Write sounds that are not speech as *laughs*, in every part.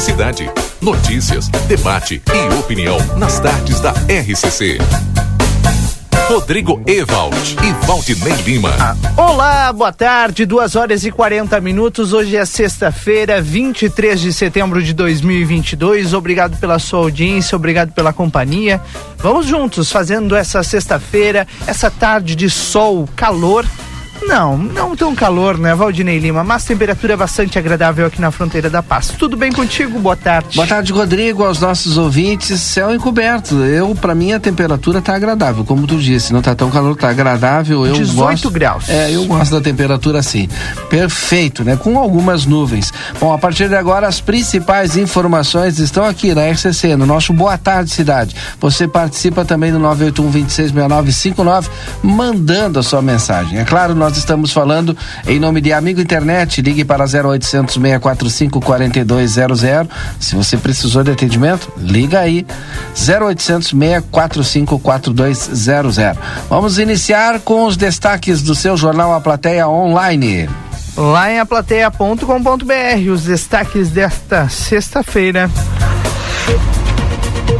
cidade. Notícias, debate e opinião nas tardes da RCC. Rodrigo Evald e Valdinei Lima. Olá, boa tarde, 2 horas e 40 minutos. Hoje é sexta-feira, 23 de setembro de 2022. Obrigado pela sua audiência, obrigado pela companhia. Vamos juntos fazendo essa sexta-feira, essa tarde de sol, calor não, não tão calor, né, Valdinei Lima, mas temperatura bastante agradável aqui na fronteira da Paz. Tudo bem contigo? Boa tarde. Boa tarde, Rodrigo, aos nossos ouvintes. Céu encoberto. Eu, para mim, a temperatura tá agradável, como tu disse, não tá tão calor, tá agradável. Eu 18 gosto, graus. É, eu gosto da temperatura assim. Perfeito, né? Com algumas nuvens. Bom, a partir de agora, as principais informações estão aqui na RCC, no nosso Boa Tarde Cidade. Você participa também do 981 266959, mandando a sua mensagem. É claro, nós nós estamos falando em nome de Amigo Internet. Ligue para 0800 645 4200. Se você precisou de atendimento, liga aí. 0800 645 4200. Vamos iniciar com os destaques do seu jornal A Plateia Online. Lá em aplateia.com.br, os destaques desta sexta-feira.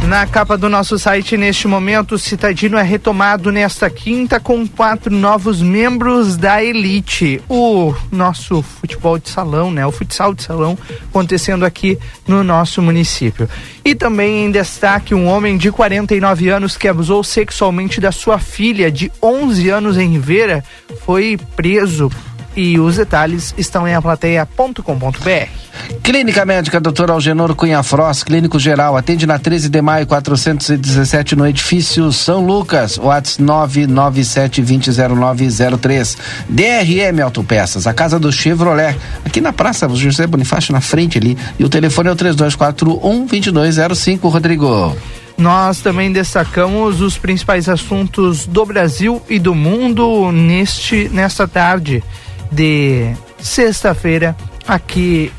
Na capa do nosso site, neste momento, o Citadino é retomado nesta quinta com quatro novos membros da elite. O nosso futebol de salão, né? O futsal de salão acontecendo aqui no nosso município. E também em destaque, um homem de 49 anos que abusou sexualmente da sua filha de 11 anos em Rivera foi preso e os detalhes estão em aplateia.com.br. Clínica Médica Dr. Algenor Cunha Frost, Clínico Geral, atende na 13 de maio 417 no edifício São Lucas, WhatsApp 997200903. DRM Autopeças, a casa do Chevrolet, aqui na Praça José Bonifácio, na frente ali. E o telefone é o 3241 2205, Rodrigo. Nós também destacamos os principais assuntos do Brasil e do mundo neste nesta tarde de sexta-feira aqui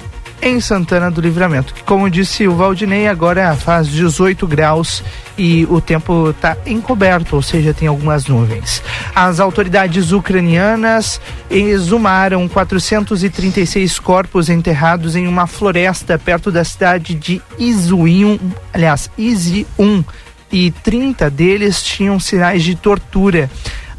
em Santana do Livramento. Como disse o Valdinei, agora faz 18 graus e o tempo está encoberto, ou seja, tem algumas nuvens. As autoridades ucranianas exumaram 436 corpos enterrados em uma floresta perto da cidade de Izuim, aliás, Izium, e 30 deles tinham sinais de tortura.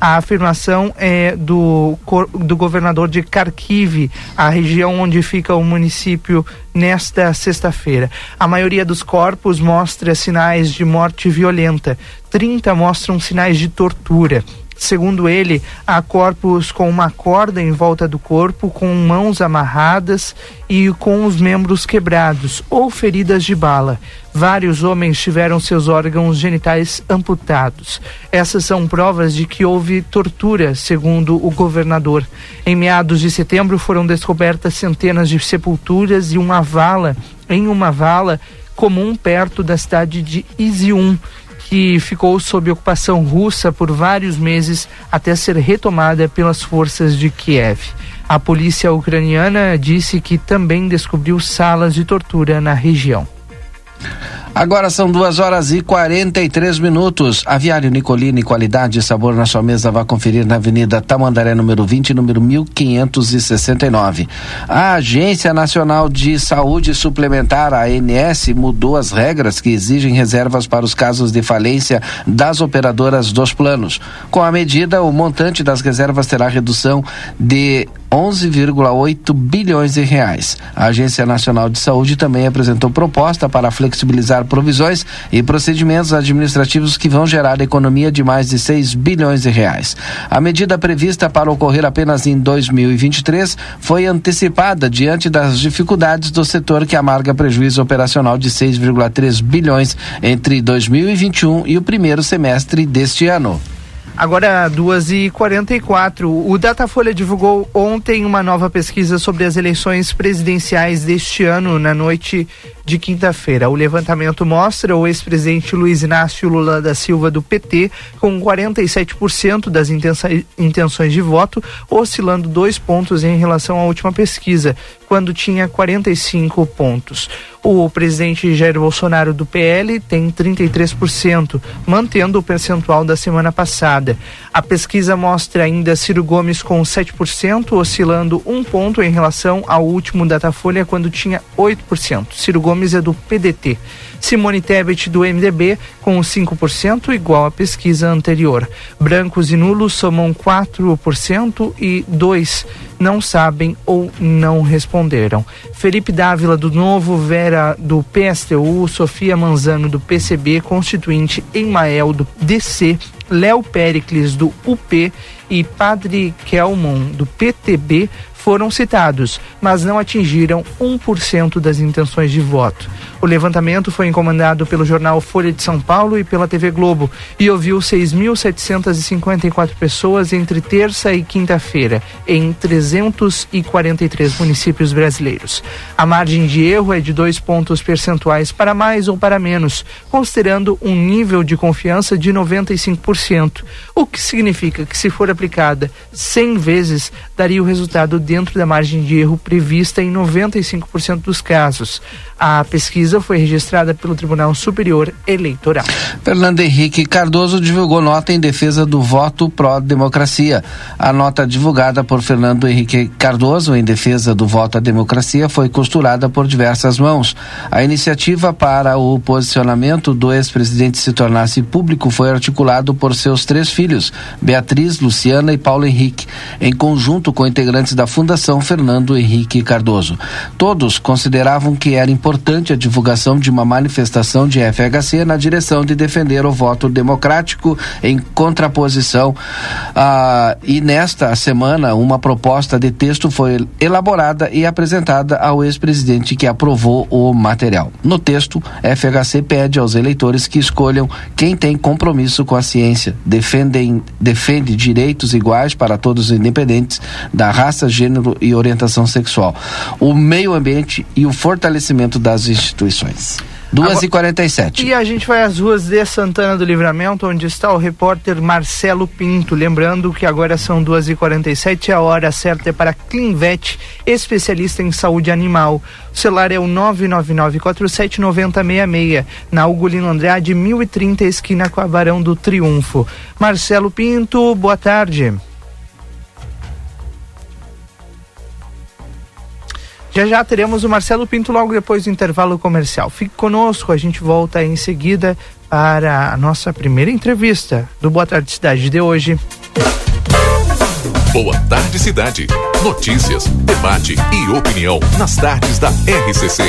A afirmação é do, do governador de Kharkiv, a região onde fica o município, nesta sexta-feira. A maioria dos corpos mostra sinais de morte violenta, 30 mostram sinais de tortura. Segundo ele, há corpos com uma corda em volta do corpo, com mãos amarradas e com os membros quebrados ou feridas de bala. Vários homens tiveram seus órgãos genitais amputados. Essas são provas de que houve tortura, segundo o governador. Em meados de setembro foram descobertas centenas de sepulturas e uma vala, em uma vala comum perto da cidade de Izium que ficou sob ocupação russa por vários meses até ser retomada pelas forças de Kiev. A polícia ucraniana disse que também descobriu salas de tortura na região. Agora são duas horas e 43 minutos. Aviário Nicolini, qualidade e sabor na sua mesa. Vá conferir na Avenida Tamandaré, número 20, número 1569. A Agência Nacional de Saúde Suplementar, a ANS, mudou as regras que exigem reservas para os casos de falência das operadoras dos planos. Com a medida, o montante das reservas terá redução de 11,8 bilhões de reais. A Agência Nacional de Saúde também apresentou proposta para flexibilizar provisões e procedimentos administrativos que vão gerar economia de mais de 6 bilhões de reais. A medida prevista para ocorrer apenas em 2023 foi antecipada diante das dificuldades do setor que amarga prejuízo operacional de 6,3 bilhões entre 2021 e o primeiro semestre deste ano. Agora, 2h44. O Datafolha divulgou ontem uma nova pesquisa sobre as eleições presidenciais deste ano, na noite de quinta-feira. O levantamento mostra o ex-presidente Luiz Inácio Lula da Silva do PT com 47% das intenções de voto, oscilando dois pontos em relação à última pesquisa, quando tinha 45 pontos. O presidente Jair Bolsonaro do PL tem 33%, mantendo o percentual da semana passada. A pesquisa mostra ainda Ciro Gomes com 7%, oscilando um ponto em relação ao último Datafolha, quando tinha 8%. Ciro Gomes Gomes é do PDT. Simone Tebet do MDB com 5%, igual à pesquisa anterior. Brancos e nulos somam 4% e 2 não sabem ou não responderam. Felipe Dávila do Novo, Vera do PSTU, Sofia Manzano do PCB, Constituinte Emael do DC, Léo Pericles do UP e Padre Kelmon do PTB foram citados, mas não atingiram 1% das intenções de voto. O levantamento foi encomendado pelo jornal Folha de São Paulo e pela TV Globo e ouviu 6.754 pessoas entre terça e quinta-feira, em 343 municípios brasileiros. A margem de erro é de dois pontos percentuais para mais ou para menos, considerando um nível de confiança de 95%, o que significa que, se for aplicada 100 vezes, daria o resultado dentro da margem de erro prevista em 95% dos casos. A pesquisa foi registrada pelo Tribunal Superior Eleitoral. Fernando Henrique Cardoso divulgou nota em defesa do voto pró-democracia. A nota divulgada por Fernando Henrique Cardoso em defesa do voto à democracia foi costurada por diversas mãos. A iniciativa para o posicionamento do ex-presidente se tornasse público foi articulado por seus três filhos, Beatriz, Luciana e Paulo Henrique, em conjunto com integrantes da Fundação Fernando Henrique Cardoso. Todos consideravam que era importante a divulgação de uma manifestação de FHC na direção de defender o voto democrático em contraposição. Ah, e nesta semana, uma proposta de texto foi elaborada e apresentada ao ex-presidente que aprovou o material. No texto, FHC pede aos eleitores que escolham quem tem compromisso com a ciência, defendem, defende direitos iguais para todos os independentes da raça, gênero e orientação sexual, o meio ambiente e o fortalecimento das instituições. 2 e 47 E a gente vai às ruas de Santana do Livramento, onde está o repórter Marcelo Pinto. Lembrando que agora são 2 e 47 a hora certa é para Clinvet, especialista em saúde animal. O celular é o 999479066, na Ugolino Andrade, 1030, esquina com a Barão do Triunfo. Marcelo Pinto, boa tarde. Já já teremos o Marcelo Pinto logo depois do intervalo comercial. Fique conosco, a gente volta em seguida para a nossa primeira entrevista do Boa Tarde Cidade de hoje. Boa Tarde Cidade. Notícias, debate e opinião nas tardes da RCC.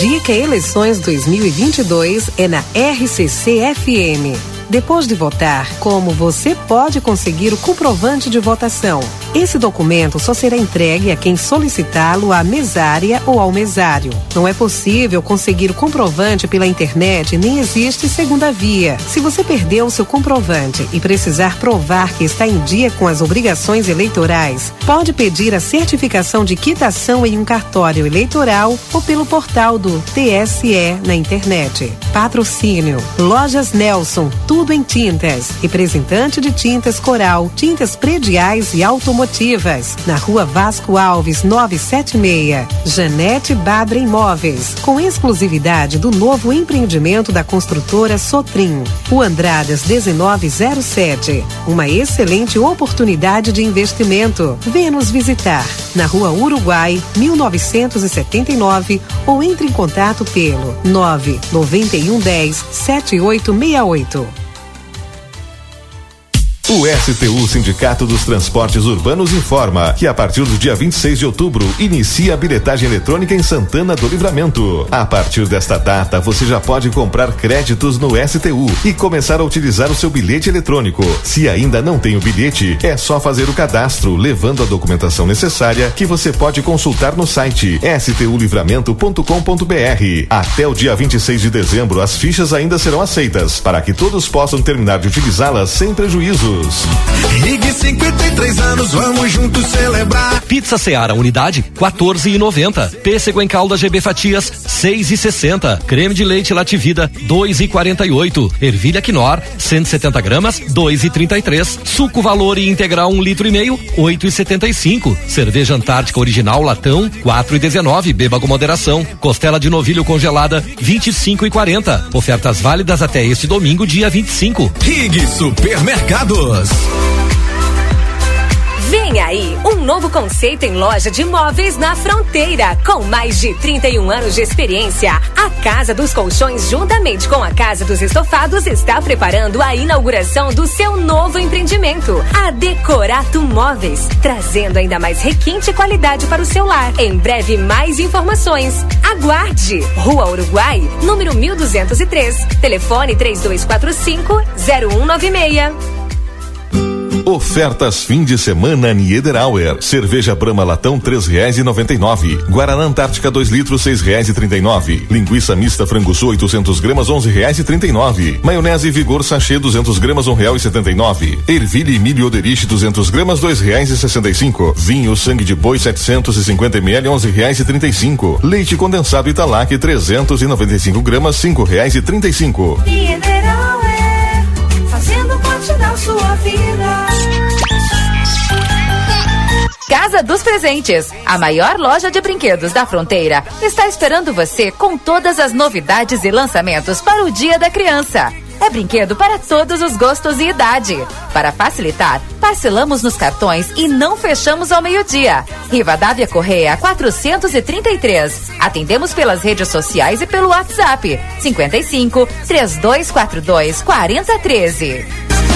Dica Eleições 2022 é na RCC FM. Depois de votar, como você pode conseguir o comprovante de votação? Esse documento só será entregue a quem solicitá-lo à mesária ou ao mesário. Não é possível conseguir o comprovante pela internet nem existe segunda via. Se você perdeu seu comprovante e precisar provar que está em dia com as obrigações eleitorais, pode pedir a certificação de quitação em um cartório eleitoral ou pelo portal do TSE na internet. Patrocínio: Lojas Nelson, tudo em tintas. Representante de tintas Coral, tintas prediais e automotivas. Na rua Vasco Alves, 976. Janete Badra Imóveis. Com exclusividade do novo empreendimento da construtora Sotrim. O Andradas 1907. Uma excelente oportunidade de investimento. Venha nos visitar. Na rua Uruguai, 1979. Ou entre em contato pelo 99110 7868. O STU Sindicato dos Transportes Urbanos informa que a partir do dia 26 de outubro inicia a bilhetagem eletrônica em Santana do Livramento. A partir desta data, você já pode comprar créditos no STU e começar a utilizar o seu bilhete eletrônico. Se ainda não tem o bilhete, é só fazer o cadastro, levando a documentação necessária que você pode consultar no site stulivramento.com.br. Até o dia 26 de dezembro, as fichas ainda serão aceitas para que todos possam terminar de utilizá-las sem prejuízo. Rig 53 anos, vamos juntos celebrar. Pizza Seara, unidade 14,90. Pêssego em calda GB Fatias 6,60. Creme de leite Lativida 2,48. Ervilha Quinor 170 gramas 2,33. Suco Valor e Integral 1 um litro e meio 8,75. Cerveja Antártica Original Latão 4,19. Beba com moderação. Costela de novilho congelada 25,40. Ofertas válidas até este domingo, dia 25. Rig Supermercados. Venha Vem aí um novo conceito em loja de móveis na fronteira. Com mais de 31 anos de experiência, a Casa dos Colchões, juntamente com a Casa dos Estofados, está preparando a inauguração do seu novo empreendimento, a Decorato Móveis, trazendo ainda mais requinte e qualidade para o seu lar. Em breve, mais informações. Aguarde! Rua Uruguai, número 1203. Telefone 3245 0196. Ofertas fim de semana Niederauer. Cerveja Brama latão três reais e noventa e nove. Guaraná Antártica 2 litros seis reais e trinta e nove. Linguiça mista frango sul 800 gramas onze reais e trinta e nove. Maionese Vigor sachê 200 gramas um real e setenta e nove. Ervilha e milho Oderich 200 gramas dois reais e sessenta e cinco. Vinho sangue de boi 750 ml onze reais e trinta e cinco. Leite condensado Italac 395 gramas cinco reais e trinta e cinco. Niederauer, sua vida. Casa dos Presentes, a maior loja de brinquedos da fronteira, está esperando você com todas as novidades e lançamentos para o Dia da Criança. É brinquedo para todos os gostos e idade. Para facilitar, parcelamos nos cartões e não fechamos ao meio-dia. Rivadavia Correia 433. Atendemos pelas redes sociais e pelo WhatsApp 55 3242 4013.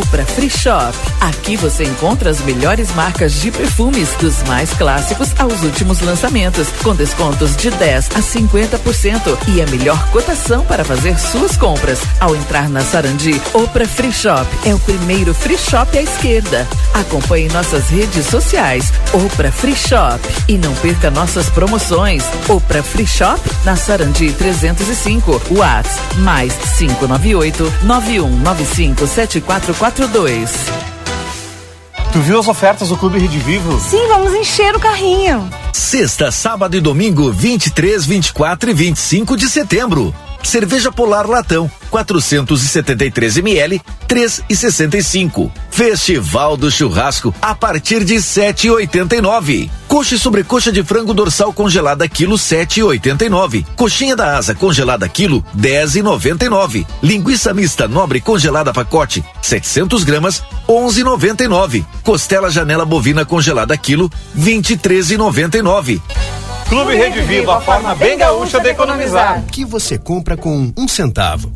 Opra Free Shop. Aqui você encontra as melhores marcas de perfumes, dos mais clássicos aos últimos lançamentos, com descontos de 10 a 50% e a melhor cotação para fazer suas compras. Ao entrar na Sarandi, Opra Free Shop é o primeiro free shop à esquerda. Acompanhe nossas redes sociais, Opra Free Shop e não perca nossas promoções. Opra Free Shop na Sarandi 305, Whats mais 598 9195 7442. Tu viu as ofertas do Clube Rede Vivo? Sim, vamos encher o carrinho. Sexta, sábado e domingo, 23, 24 e 25 de setembro. Cerveja Polar Latão, 473 ml, 3,65. Festival do Churrasco a partir de 7,89. Coxa e sobrecoxa de frango dorsal congelada quilo 7,89. Coxinha da asa congelada quilo 10,99. Linguiça mista nobre congelada pacote 700 gramas 11,99. Costela janela bovina congelada quilo 23,99. Clube Rede Vivo, a forma bem gaúcha de economizar. Que você compra com um centavo?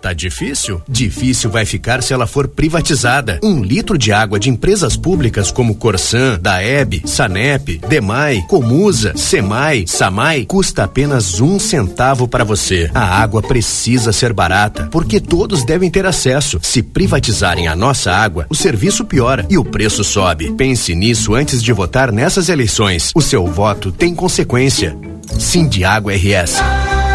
Tá difícil? Difícil vai ficar se ela for privatizada. Um litro de água de empresas públicas como Corsan, Daeb, Sanep, Demai, Comusa, Semai, Samai custa apenas um centavo para você. A água precisa ser barata, porque todos devem ter acesso. Se privatizarem a nossa água, o serviço piora e o preço sobe. Pense nisso antes de votar nessas eleições. O seu voto tem consequência. Sim de Água RS.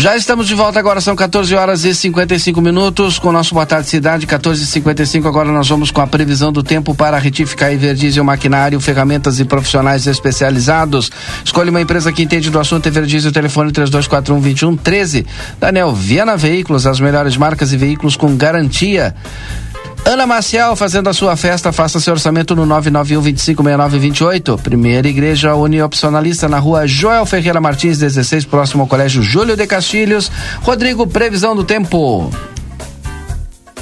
Já estamos de volta agora, são 14 horas e 55 minutos com o nosso Boa Tarde Cidade, 14 e 55 Agora nós vamos com a previsão do tempo para retificar e verdiesel maquinário, ferramentas e profissionais especializados. Escolha uma empresa que entende do assunto e verdiesel, telefone 3241 2113. Daniel Viana Veículos, as melhores marcas e veículos com garantia. Ana Maciel fazendo a sua festa, faça seu orçamento no 991 256928. Primeira Igreja Uniopcionalista na rua Joel Ferreira Martins, 16, próximo ao Colégio Júlio de Castilhos. Rodrigo, previsão do tempo.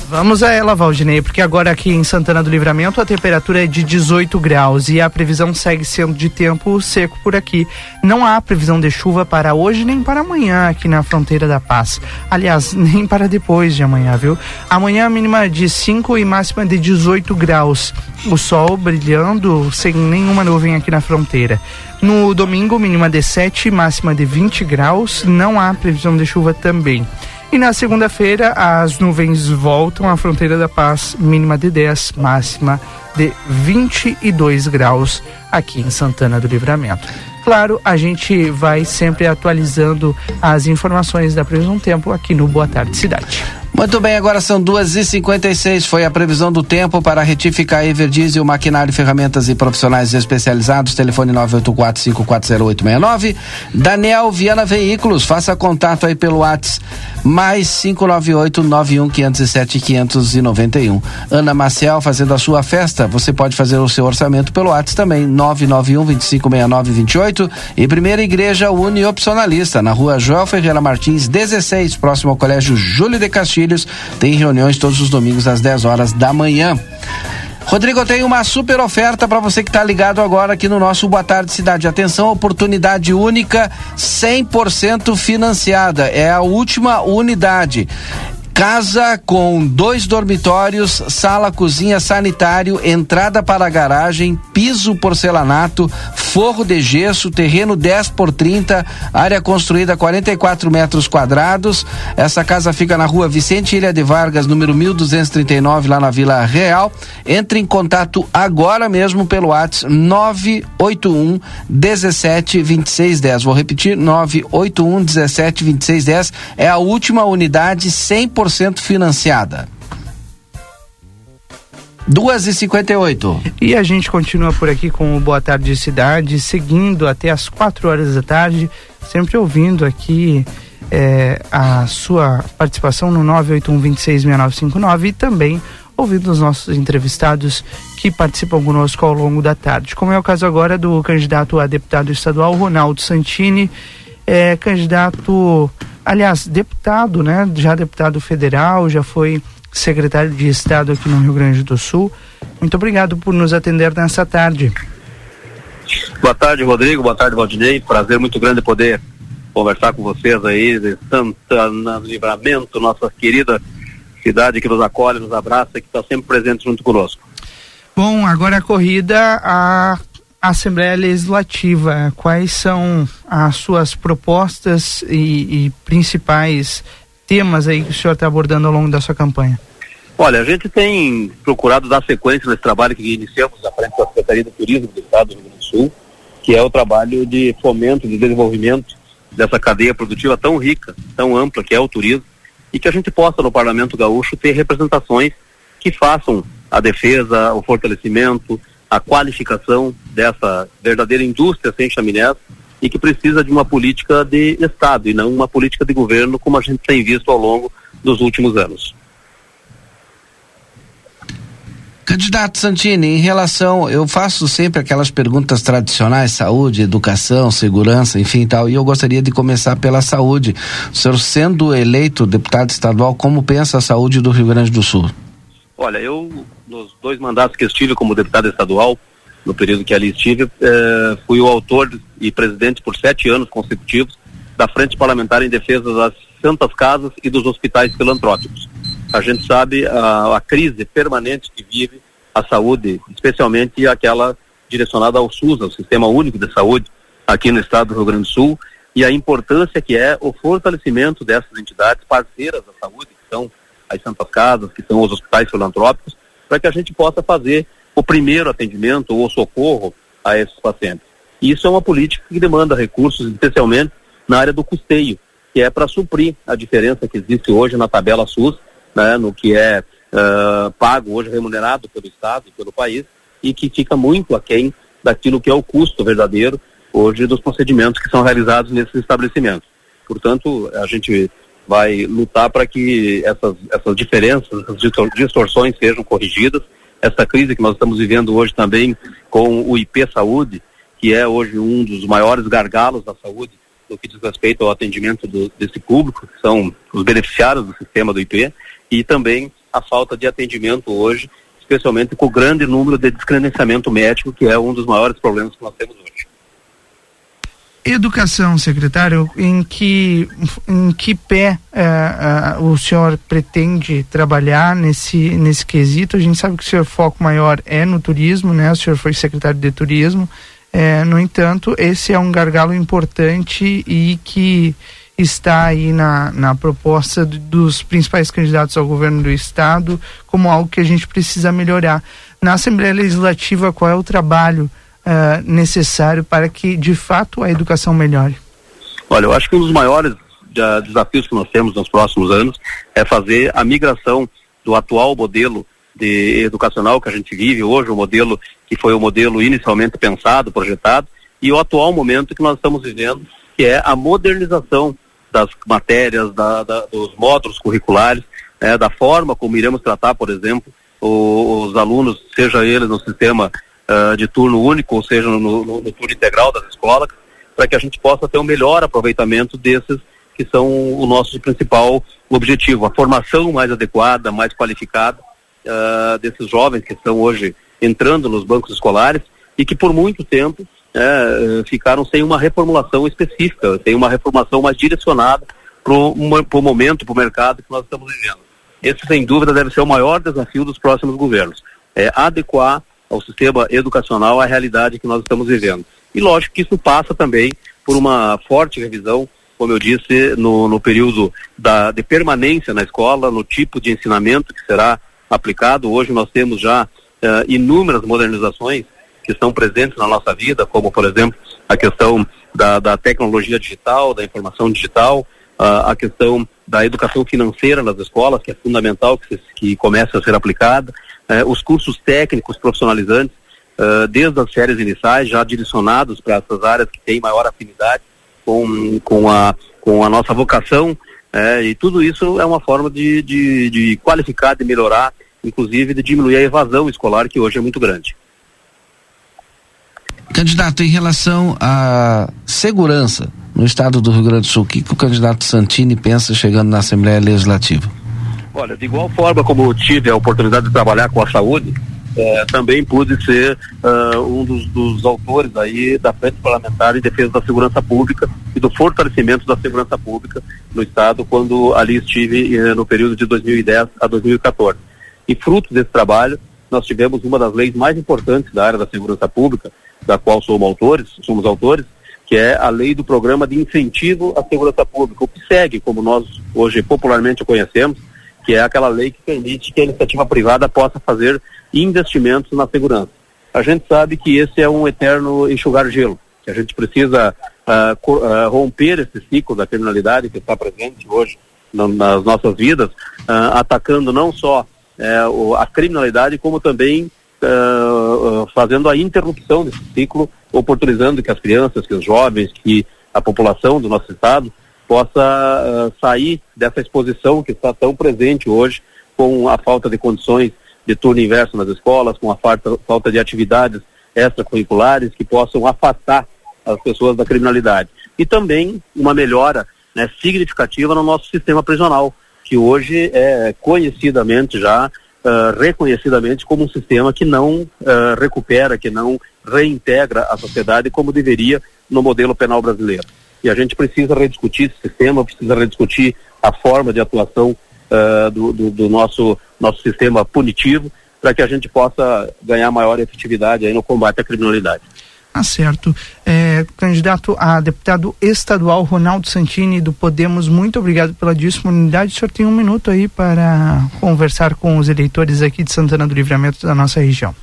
Vamos a ela, Valdinei, porque agora aqui em Santana do Livramento a temperatura é de 18 graus e a previsão segue sendo de tempo seco por aqui. Não há previsão de chuva para hoje nem para amanhã aqui na fronteira da paz. Aliás, *laughs* nem para depois de amanhã, viu? Amanhã a mínima de 5 e máxima de 18 graus. O sol brilhando sem nenhuma nuvem aqui na fronteira. No domingo, mínima de 7 e máxima de 20 graus. Não há previsão de chuva também. E na segunda-feira, as nuvens voltam à fronteira da paz, mínima de 10, máxima de 22 graus aqui em Santana do Livramento. Claro, a gente vai sempre atualizando as informações da previsão tempo aqui no Boa Tarde Cidade. Muito bem, agora são duas e cinquenta e seis. Foi a previsão do tempo para retificar Everdiesel, maquinário, ferramentas e profissionais especializados. Telefone 984540869. Daniel Viana Veículos, faça contato aí pelo WhatsApp mais 598 91 507 591. Ana Maciel fazendo a sua festa. Você pode fazer o seu orçamento pelo WhatsApp também 991 2569 28 e Primeira Igreja Uniopcionalista na Rua Joel Ferreira Martins 16, próximo ao Colégio Júlio de Castilhos tem reuniões todos os domingos às 10 horas da manhã. Rodrigo, eu tenho uma super oferta para você que está ligado agora aqui no nosso Boa Tarde Cidade. Atenção, oportunidade única, 100% financiada. É a última unidade. Casa com dois dormitórios, sala, cozinha, sanitário, entrada para a garagem, piso porcelanato, forro de gesso, terreno 10 por 30, área construída 44 metros quadrados. Essa casa fica na rua Vicente Ilha de Vargas, número 1239, lá na Vila Real. Entre em contato agora mesmo pelo WhatsApp 981 17 26 10. Vou repetir: 981 17 26 10. É a última unidade 100% 100% financiada. Duas e cinquenta oito. E a gente continua por aqui com o Boa Tarde Cidade, seguindo até as quatro horas da tarde, sempre ouvindo aqui é, a sua participação no 981-266959 e também ouvindo os nossos entrevistados que participam conosco ao longo da tarde. Como é o caso agora do candidato a deputado estadual Ronaldo Santini, é, candidato aliás, deputado, né? Já deputado federal, já foi secretário de Estado aqui no Rio Grande do Sul. Muito obrigado por nos atender nessa tarde. Boa tarde, Rodrigo. Boa tarde, Valdinei. Prazer muito grande poder conversar com vocês aí de Santana Livramento, nossa querida cidade que nos acolhe, nos abraça, que está sempre presente junto conosco. Bom, agora a corrida a Assembleia Legislativa, quais são as suas propostas e, e principais temas aí que o senhor está abordando ao longo da sua campanha? Olha, a gente tem procurado dar sequência nesse trabalho que iniciamos à frente da Secretaria do Turismo do Estado do Rio Grande do Sul, que é o trabalho de fomento, de desenvolvimento dessa cadeia produtiva tão rica, tão ampla que é o turismo, e que a gente possa no Parlamento Gaúcho ter representações que façam a defesa, o fortalecimento, a qualificação dessa verdadeira indústria sem chaminés e que precisa de uma política de Estado e não uma política de governo como a gente tem visto ao longo dos últimos anos. Candidato Santini, em relação, eu faço sempre aquelas perguntas tradicionais, saúde, educação, segurança, enfim tal, e eu gostaria de começar pela saúde. O senhor sendo eleito deputado estadual, como pensa a saúde do Rio Grande do Sul? Olha, eu, nos dois mandatos que estive como deputado estadual, no período que ali estive, eh, fui o autor e presidente por sete anos consecutivos da Frente Parlamentar em Defesa das Santas Casas e dos Hospitais Filantrópicos. A gente sabe a, a crise permanente que vive a saúde, especialmente aquela direcionada ao SUS, ao Sistema Único de Saúde, aqui no estado do Rio Grande do Sul, e a importância que é o fortalecimento dessas entidades parceiras da saúde, que são as Santas Casas, que são os hospitais filantrópicos, para que a gente possa fazer o primeiro atendimento ou socorro a esses pacientes. E isso é uma política que demanda recursos, especialmente na área do custeio, que é para suprir a diferença que existe hoje na tabela SUS, né, no que é uh, pago hoje, remunerado pelo Estado e pelo país, e que fica muito aquém daquilo que é o custo verdadeiro hoje dos procedimentos que são realizados nesses estabelecimentos. Portanto, a gente vai lutar para que essas, essas diferenças, essas distorções sejam corrigidas. Essa crise que nós estamos vivendo hoje também com o IP Saúde, que é hoje um dos maiores gargalos da saúde no que diz respeito ao atendimento do, desse público, que são os beneficiários do sistema do IP, e também a falta de atendimento hoje, especialmente com o grande número de descredenciamento médico, que é um dos maiores problemas que nós temos hoje. Educação, secretário, em que, em que pé uh, uh, o senhor pretende trabalhar nesse, nesse quesito? A gente sabe que o seu foco maior é no turismo, né? O senhor foi secretário de turismo. É, no entanto, esse é um gargalo importante e que está aí na, na proposta dos principais candidatos ao governo do estado como algo que a gente precisa melhorar. Na Assembleia Legislativa, qual é o trabalho uh, necessário para que de fato a educação melhore? Olha, eu acho que um dos maiores uh, desafios que nós temos nos próximos anos é fazer a migração do atual modelo de educacional que a gente vive hoje, o modelo que foi o modelo inicialmente pensado, projetado, e o atual momento que nós estamos vivendo, que é a modernização das matérias, da, da, dos módulos curriculares, né, da forma como iremos tratar, por exemplo, os, os alunos, seja eles no sistema uh, de turno único, ou seja, no, no, no turno integral das escolas, para que a gente possa ter um melhor aproveitamento desses que são o nosso principal objetivo, a formação mais adequada, mais qualificada uh, desses jovens que estão hoje entrando nos bancos escolares e que por muito tempo uh, ficaram sem uma reformulação específica, sem uma reformulação mais direcionada para o momento, para o mercado que nós estamos vivendo. Esse, sem dúvida, deve ser o maior desafio dos próximos governos, é adequar ao sistema educacional à realidade que nós estamos vivendo. E lógico que isso passa também por uma forte revisão, como eu disse, no, no período da, de permanência na escola, no tipo de ensinamento que será aplicado. Hoje nós temos já uh, inúmeras modernizações que estão presentes na nossa vida, como por exemplo a questão da, da tecnologia digital, da informação digital, uh, a questão da educação financeira nas escolas, que é fundamental que, se, que comece a ser aplicada, uh, os cursos técnicos profissionalizantes, desde as séries iniciais, já direcionados para essas áreas que têm maior afinidade com, com, a, com a nossa vocação é, e tudo isso é uma forma de, de, de qualificar, de melhorar, inclusive de diminuir a evasão escolar, que hoje é muito grande. Candidato, em relação à segurança no estado do Rio Grande do Sul, o que, que o candidato Santini pensa chegando na Assembleia Legislativa? Olha, de igual forma como tive a oportunidade de trabalhar com a saúde, é, também pude ser uh, um dos, dos, autores aí da frente parlamentar em defesa da segurança pública e do fortalecimento da segurança pública no estado quando ali estive eh, no período de 2010 a 2014. E fruto desse trabalho, nós tivemos uma das leis mais importantes da área da segurança pública, da qual somos autores, somos autores, que é a lei do programa de incentivo à segurança pública, o que segue, como nós hoje popularmente conhecemos, que é aquela lei que permite que a iniciativa privada possa fazer investimentos na segurança. A gente sabe que esse é um eterno enxugar gelo, que a gente precisa uh, uh, romper esse ciclo da criminalidade que está presente hoje no, nas nossas vidas, uh, atacando não só eh, o, a criminalidade, como também fazendo a interrupção desse ciclo, oportunizando que as crianças, que os jovens, que a população do nosso estado possa sair dessa exposição que está tão presente hoje com a falta de condições de turno inverso nas escolas, com a falta, falta de atividades extracurriculares que possam afastar as pessoas da criminalidade. E também uma melhora né, significativa no nosso sistema prisional, que hoje é conhecidamente já, uh, reconhecidamente como um sistema que não uh, recupera, que não reintegra a sociedade como deveria no modelo penal brasileiro. E a gente precisa rediscutir esse sistema, precisa rediscutir a forma de atuação uh, do, do, do, nosso, nosso sistema punitivo para que a gente possa ganhar maior efetividade aí no combate à criminalidade. Tá certo. É, candidato a deputado estadual Ronaldo Santini do Podemos, muito obrigado pela disponibilidade. O senhor tem um minuto aí para conversar com os eleitores aqui de Santana do Livramento da nossa região.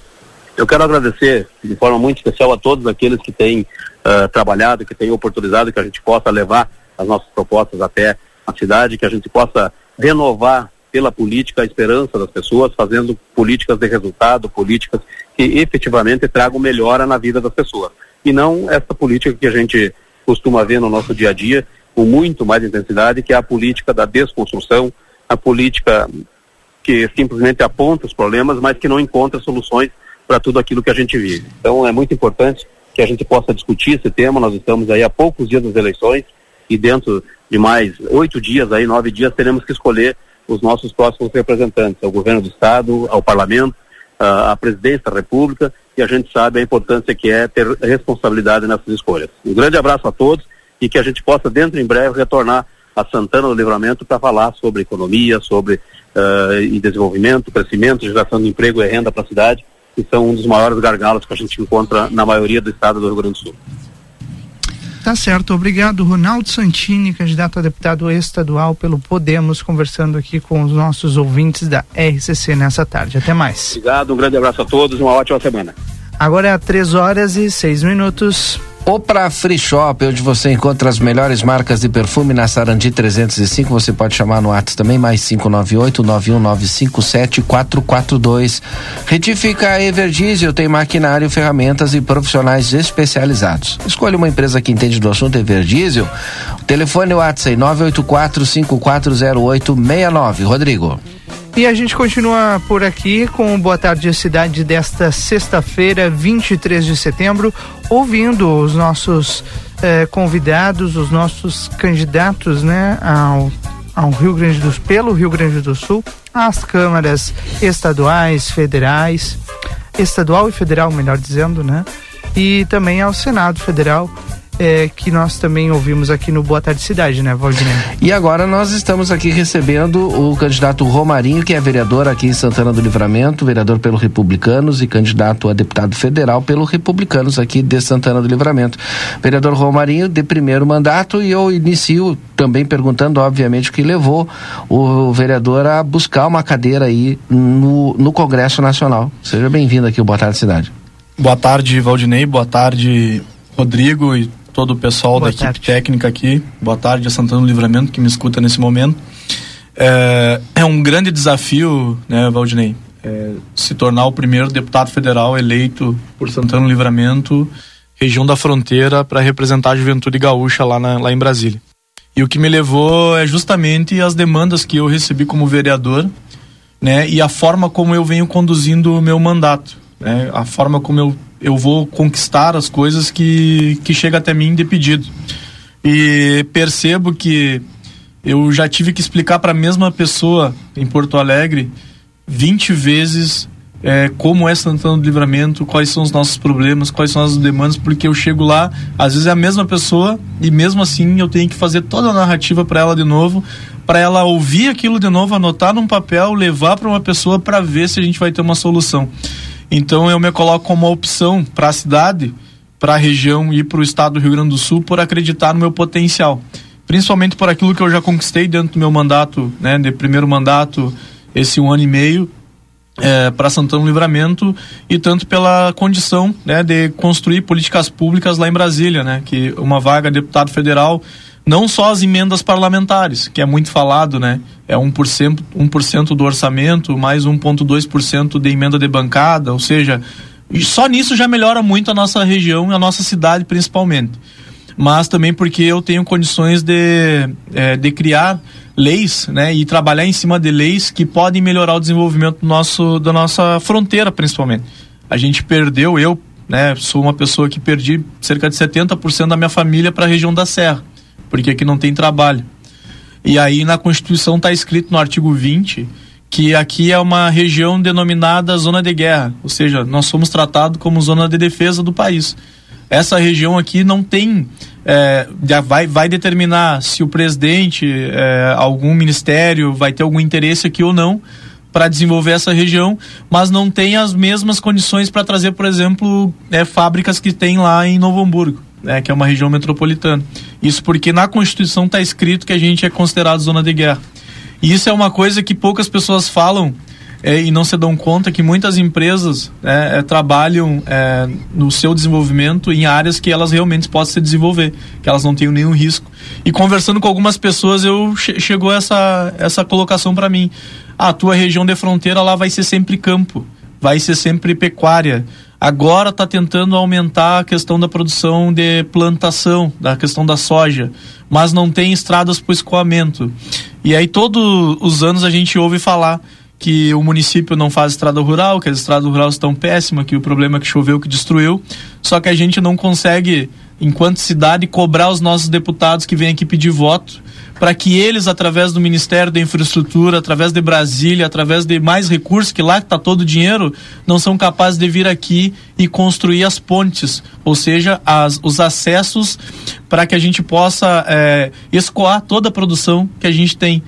Eu quero agradecer de forma muito especial a todos aqueles que têm uh, trabalhado, que têm oportunizado que a gente possa levar as nossas propostas até a cidade, que a gente possa renovar pela política a esperança das pessoas, fazendo políticas de resultado, políticas que efetivamente tragam melhora na vida das pessoas. E não essa política que a gente costuma ver no nosso dia a dia, com muito mais intensidade, que é a política da desconstrução, a política que simplesmente aponta os problemas, mas que não encontra soluções para tudo aquilo que a gente vive. Então é muito importante que a gente possa discutir esse tema. Nós estamos aí a poucos dias das eleições e dentro de mais oito dias, aí nove dias, teremos que escolher os nossos próximos representantes, ao governo do estado, ao parlamento, à presidência da república, e a gente sabe a importância que é ter responsabilidade nessas escolhas. Um grande abraço a todos e que a gente possa, dentro em breve, retornar a Santana do Livramento para falar sobre economia, sobre uh, desenvolvimento, crescimento, geração de emprego e renda para a cidade, que são um dos maiores gargalos que a gente encontra na maioria do estado do Rio Grande do Sul. Tá certo, obrigado Ronaldo Santini, candidato a deputado estadual pelo Podemos, conversando aqui com os nossos ouvintes da RCC nessa tarde. Até mais. Obrigado, um grande abraço a todos, uma ótima semana. Agora é três horas e seis minutos. Opra Free Shop, onde você encontra as melhores marcas de perfume na Sarandi 305. Você pode chamar no WhatsApp também, mais 598-91957-442. Retifica Everdiesel, tem maquinário, ferramentas e profissionais especializados. Escolha uma empresa que entende do assunto Everdiesel. O telefone WhatsApp 984-540869. Rodrigo. E a gente continua por aqui com o Boa Tarde Cidade desta sexta-feira, 23 de setembro, ouvindo os nossos eh, convidados, os nossos candidatos, né, ao, ao Rio Grande do Sul, pelo Rio Grande do Sul, às câmaras estaduais, federais, estadual e federal, melhor dizendo, né, e também ao Senado Federal é, que nós também ouvimos aqui no Boa Tarde Cidade, né, Valdinei? E agora nós estamos aqui recebendo o candidato Romarinho, que é vereador aqui em Santana do Livramento, vereador pelo Republicanos e candidato a deputado federal pelo Republicanos aqui de Santana do Livramento. Vereador Romarinho, de primeiro mandato, e eu inicio também perguntando, obviamente, o que levou o vereador a buscar uma cadeira aí no, no Congresso Nacional. Seja bem-vindo aqui ao Boa Tarde Cidade. Boa tarde, Valdinei. Boa tarde, Rodrigo e todo o pessoal Boa da tarde. equipe técnica aqui. Boa tarde a Santana do Livramento que me escuta nesse momento. É, é um grande desafio, né, Valdinei? É, se tornar o primeiro deputado federal eleito por Santana do Livramento, região da fronteira, para representar a juventude gaúcha lá, na, lá em Brasília. E o que me levou é justamente as demandas que eu recebi como vereador, né, e a forma como eu venho conduzindo o meu mandato, né, a forma como eu eu vou conquistar as coisas que, que chega até mim de pedido. E percebo que eu já tive que explicar para a mesma pessoa em Porto Alegre 20 vezes é, como é Santana do Livramento, quais são os nossos problemas, quais são as demandas, porque eu chego lá, às vezes é a mesma pessoa e mesmo assim eu tenho que fazer toda a narrativa para ela de novo, para ela ouvir aquilo de novo, anotar num papel, levar para uma pessoa para ver se a gente vai ter uma solução. Então eu me coloco como opção para a cidade, para a região e para o estado do Rio Grande do Sul por acreditar no meu potencial. Principalmente por aquilo que eu já conquistei dentro do meu mandato, né, de primeiro mandato, esse um ano e meio, é, para Santana Livramento e tanto pela condição né, de construir políticas públicas lá em Brasília, né, que uma vaga de deputado federal não só as emendas parlamentares, que é muito falado, né? É 1%, 1 do orçamento, mais 1,2% de emenda de bancada, ou seja, só nisso já melhora muito a nossa região e a nossa cidade, principalmente. Mas também porque eu tenho condições de, é, de criar leis, né? E trabalhar em cima de leis que podem melhorar o desenvolvimento do nosso, da nossa fronteira, principalmente. A gente perdeu, eu né, sou uma pessoa que perdi cerca de 70% da minha família para a região da Serra porque aqui não tem trabalho. E aí na Constituição está escrito no artigo 20 que aqui é uma região denominada zona de guerra, ou seja, nós somos tratados como zona de defesa do país. Essa região aqui não tem, é, vai, vai determinar se o presidente, é, algum ministério vai ter algum interesse aqui ou não, para desenvolver essa região, mas não tem as mesmas condições para trazer, por exemplo, é, fábricas que tem lá em Novo Hamburgo. Né, que é uma região metropolitana. Isso porque na Constituição está escrito que a gente é considerado zona de guerra. E isso é uma coisa que poucas pessoas falam é, e não se dão conta que muitas empresas é, é, trabalham é, no seu desenvolvimento em áreas que elas realmente possam se desenvolver, que elas não tenham nenhum risco. E conversando com algumas pessoas, eu che chegou essa, essa colocação para mim. Ah, a tua região de fronteira lá vai ser sempre campo, vai ser sempre pecuária. Agora está tentando aumentar a questão da produção de plantação, da questão da soja, mas não tem estradas para escoamento. E aí todos os anos a gente ouve falar que o município não faz estrada rural, que as estradas rurais estão péssimas, que o problema é que choveu, que destruiu. Só que a gente não consegue, enquanto cidade, cobrar os nossos deputados que vêm aqui pedir voto para que eles, através do Ministério da Infraestrutura, através de Brasília, através de mais recursos, que lá está todo o dinheiro, não são capazes de vir aqui e construir as pontes, ou seja, as, os acessos para que a gente possa é, escoar toda a produção que a gente tem.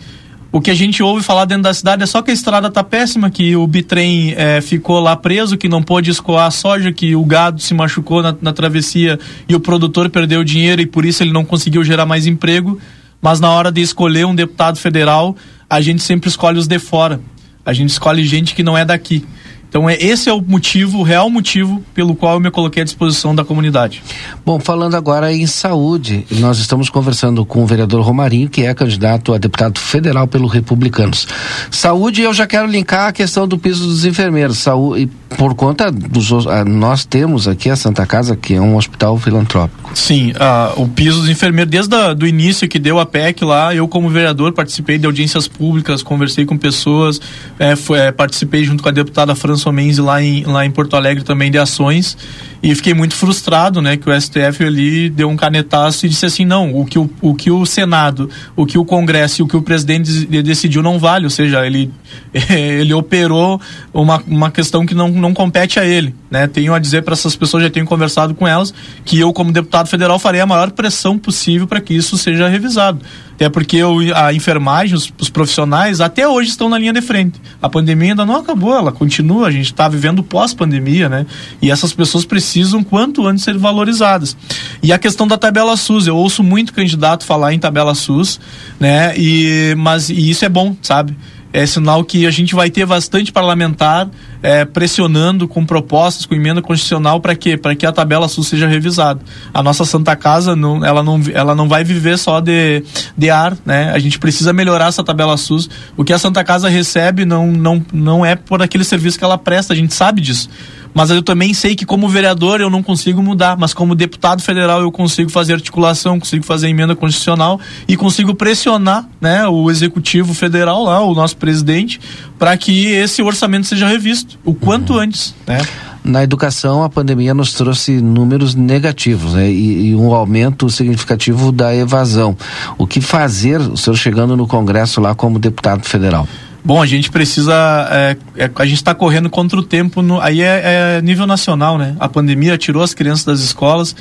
O que a gente ouve falar dentro da cidade é só que a estrada tá péssima, que o bitrem é, ficou lá preso, que não pôde escoar a soja, que o gado se machucou na, na travessia e o produtor perdeu dinheiro e por isso ele não conseguiu gerar mais emprego. Mas na hora de escolher um deputado federal, a gente sempre escolhe os de fora. A gente escolhe gente que não é daqui. Então, é, esse é o motivo, o real motivo pelo qual eu me coloquei à disposição da comunidade. Bom, falando agora em saúde, nós estamos conversando com o vereador Romarinho, que é candidato a deputado federal pelo Republicanos. Saúde, eu já quero linkar a questão do piso dos enfermeiros. Saúde, por conta dos. Nós temos aqui a Santa Casa, que é um hospital filantrópico. Sim, uh, o piso dos enfermeiros, desde o início que deu a PEC lá, eu, como vereador, participei de audiências públicas, conversei com pessoas, é, foi, é, participei junto com a deputada Fran Somenzi lá em, lá em Porto Alegre também de ações e fiquei muito frustrado, né, que o STF ali deu um canetaço e disse assim, não, o que o, o que o Senado, o que o Congresso e o que o presidente decidiu não vale, ou seja, ele *laughs* ele operou uma, uma questão que não, não compete a ele, né? Tenho a dizer para essas pessoas, já tenho conversado com elas, que eu como deputado federal farei a maior pressão possível para que isso seja revisado. Até porque a enfermagem, os, os, profissionais, até hoje estão na linha de frente. A pandemia ainda não acabou, ela continua, a gente está vivendo pós-pandemia, né? E essas pessoas precisam, quanto antes, ser valorizadas. E a questão da tabela SUS, eu ouço muito candidato falar em tabela SUS, né? E, mas e isso é bom, sabe? É sinal que a gente vai ter bastante parlamentar é, pressionando com propostas, com emenda constitucional para quê? Para que a tabela SUS seja revisada. A nossa Santa Casa não, ela não, ela não vai viver só de, de ar, né? A gente precisa melhorar essa tabela SUS. O que a Santa Casa recebe não, não, não é por aquele serviço que ela presta, a gente sabe disso mas eu também sei que como vereador eu não consigo mudar, mas como deputado federal eu consigo fazer articulação, consigo fazer emenda constitucional e consigo pressionar, né, o executivo federal lá, o nosso presidente, para que esse orçamento seja revisto o quanto uhum. antes, né? Na educação, a pandemia nos trouxe números negativos né? e, e, um aumento significativo da evasão. O que fazer, o senhor chegando no Congresso lá como deputado federal? Bom, a gente precisa. É, é, a gente está correndo contra o tempo. No, aí é, é, nível nacional, né? A pandemia tirou as crianças das escolas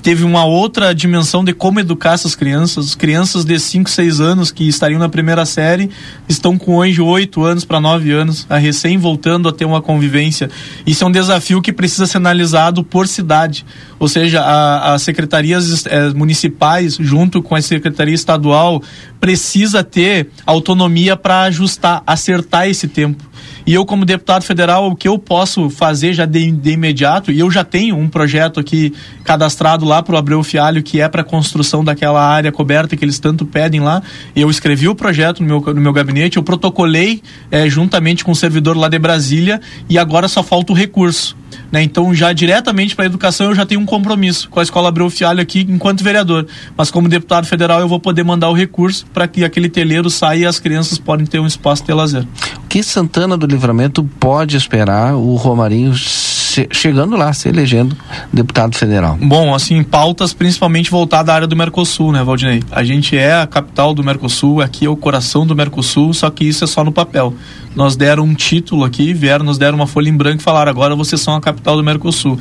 teve uma outra dimensão de como educar essas crianças. Crianças de 5, 6 anos que estariam na primeira série estão com hoje 8 anos para 9 anos, a recém voltando a ter uma convivência. Isso é um desafio que precisa ser analisado por cidade. Ou seja, as secretarias é, municipais, junto com a secretaria estadual, precisa ter autonomia para ajustar, acertar esse tempo. E eu, como deputado federal, o que eu posso fazer já de, de imediato, e eu já tenho um projeto aqui cadastrado lá para o Abreu Fialho, que é para a construção daquela área coberta que eles tanto pedem lá. Eu escrevi o projeto no meu, no meu gabinete, eu protocolei é, juntamente com o servidor lá de Brasília, e agora só falta o recurso. Né? Então, já diretamente para a educação, eu já tenho um compromisso com a Escola Abreu Fialho aqui, enquanto vereador. Mas, como deputado federal, eu vou poder mandar o recurso para que aquele telheiro saia e as crianças podem ter um espaço de lazer. O que Santana do Livramento pode esperar o Romarinho chegando lá, se elegendo deputado federal? Bom, assim, pautas principalmente voltadas à área do Mercosul, né, Valdinei? A gente é a capital do Mercosul, aqui é o coração do Mercosul, só que isso é só no papel. Nós deram um título aqui, vieram, nos deram uma folha em branco e falaram, agora vocês são a capital do Mercosul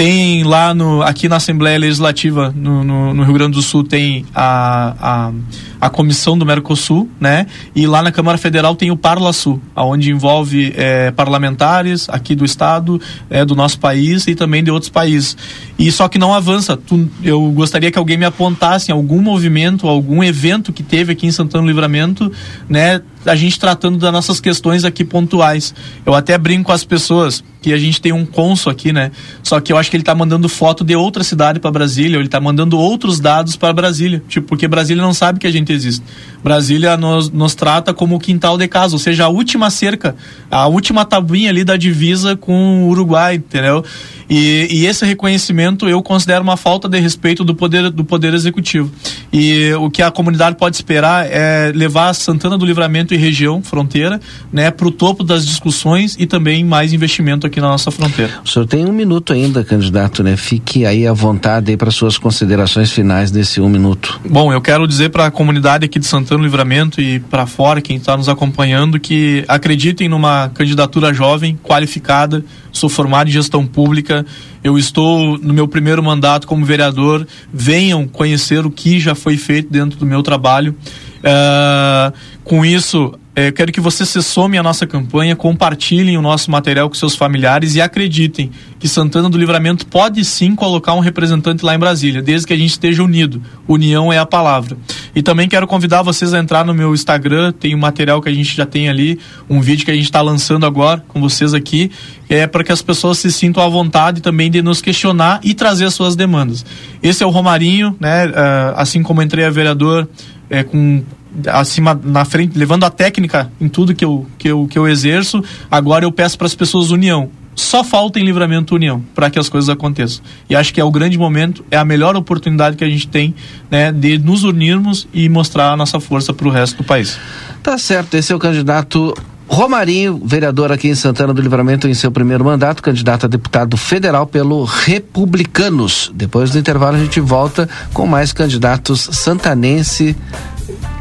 tem lá no, aqui na Assembleia Legislativa no, no, no Rio Grande do Sul tem a, a, a, comissão do Mercosul, né? E lá na Câmara Federal tem o Parlasul, onde envolve é, parlamentares aqui do estado, é, do nosso país e também de outros países. E só que não avança. Tu, eu gostaria que alguém me apontasse algum movimento, algum evento que teve aqui em Santana do Livramento, né? A gente tratando das nossas questões aqui pontuais. Eu até brinco com as pessoas que a gente tem um cônsul aqui, né? Só que eu acho que ele tá mandando foto de outra cidade para Brasília, ou ele tá mandando outros dados para Brasília. Tipo, porque Brasília não sabe que a gente existe. Brasília nos, nos trata como o quintal de casa, ou seja, a última cerca, a última tabuinha ali da divisa com o Uruguai, entendeu? E, e, esse reconhecimento eu considero uma falta de respeito do poder, do poder executivo. E o que a comunidade pode esperar é levar Santana do Livramento e região, fronteira, né, para o topo das discussões e também mais investimento aqui na nossa fronteira. O senhor tem um minuto ainda, candidato, né? Fique aí à vontade para suas considerações finais desse um minuto. Bom, eu quero dizer para a comunidade aqui de Santana Livramento e para fora, quem está nos acompanhando, que acreditem numa candidatura jovem, qualificada, sou formado em gestão pública, eu estou no meu primeiro mandato como vereador. Venham conhecer o que já foi feito dentro do meu trabalho. Uh, com isso, é, quero que você se some à nossa campanha, compartilhem o nosso material com seus familiares e acreditem que Santana do Livramento pode sim colocar um representante lá em Brasília, desde que a gente esteja unido. União é a palavra. E também quero convidar vocês a entrar no meu Instagram, tem um material que a gente já tem ali, um vídeo que a gente está lançando agora com vocês aqui, é para que as pessoas se sintam à vontade também de nos questionar e trazer as suas demandas. Esse é o Romarinho, né? Uh, assim como entrei a vereador é, com acima na frente, levando a técnica em tudo que eu, que eu, que eu exerço. Agora eu peço para as pessoas união. Só falta em livramento união para que as coisas aconteçam. E acho que é o grande momento, é a melhor oportunidade que a gente tem né, de nos unirmos e mostrar a nossa força para o resto do país. Tá certo, esse é o candidato Romarinho, vereador aqui em Santana do Livramento, em seu primeiro mandato, candidato a deputado federal pelo Republicanos. Depois do intervalo, a gente volta com mais candidatos santanense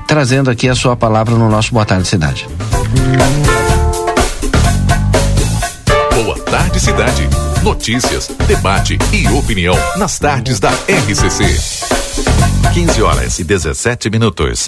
trazendo aqui a sua palavra no nosso Boa Tarde Cidade. Boa Tarde Cidade. Notícias, debate e opinião nas tardes da RCC. 15 horas e 17 minutos.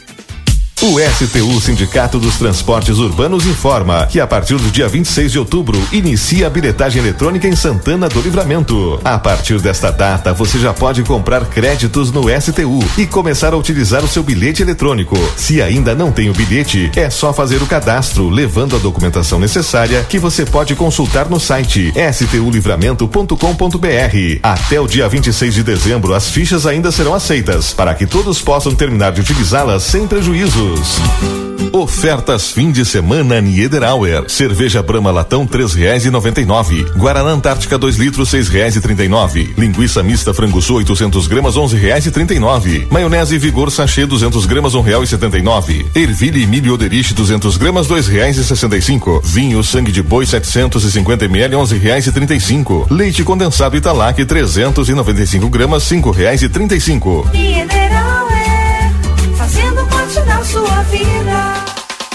O STU Sindicato dos Transportes Urbanos informa que a partir do dia 26 de outubro inicia a bilhetagem eletrônica em Santana do Livramento. A partir desta data, você já pode comprar créditos no STU e começar a utilizar o seu bilhete eletrônico. Se ainda não tem o bilhete, é só fazer o cadastro, levando a documentação necessária que você pode consultar no site stulivramento.com.br. Até o dia 26 de dezembro, as fichas ainda serão aceitas para que todos possam terminar de utilizá-las sem prejuízo. Ofertas fim de semana Niederauer. Cerveja Brama latão três reais e noventa e nove. Guaraná Antártica 2 litros seis reais e trinta e nove. Linguiça mista frango sul 800 gramas onze reais e trinta e nove. Maionese Vigor sachê 200 gramas um real e setenta e nove. Ervilha e milho Oderich 200 gramas dois reais e sessenta e cinco. Vinho sangue de boi 750 ml onze reais e trinta e cinco. Leite condensado Italac 395 gramas cinco reais e trinta e cinco. Mineral sua vida.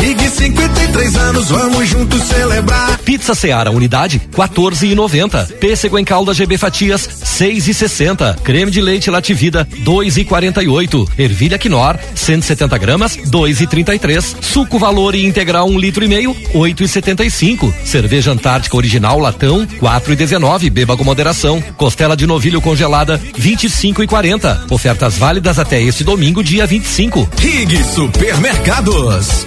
Rig 53 anos, vamos juntos celebrar. Pizza Seara Unidade 14,90. Pêssego em calda GB Fatias 6,60. Creme de leite Lativida 2,48. Ervilha Quinor 170 gramas 2,33. Suco Valor e Integral 1 um litro e meio 8,75. Cerveja Antártica Original Latão 4,19. Beba com moderação. Costela de novilho congelada 25,40. Ofertas válidas até este domingo, dia 25. Rig Supermercados.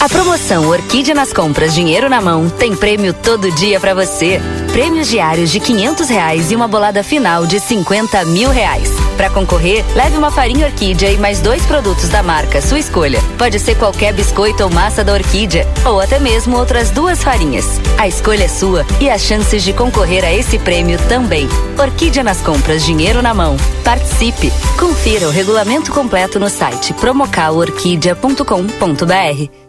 A promoção Orquídea nas compras Dinheiro na Mão tem prêmio todo dia para você. Prêmios diários de 500 reais e uma bolada final de 50 mil reais. Para concorrer, leve uma farinha Orquídea e mais dois produtos da marca, sua escolha. Pode ser qualquer biscoito ou massa da Orquídea, ou até mesmo outras duas farinhas. A escolha é sua e as chances de concorrer a esse prêmio também. Orquídea nas compras Dinheiro na Mão. Participe! Confira o regulamento completo no site promocalorquídea.com.br.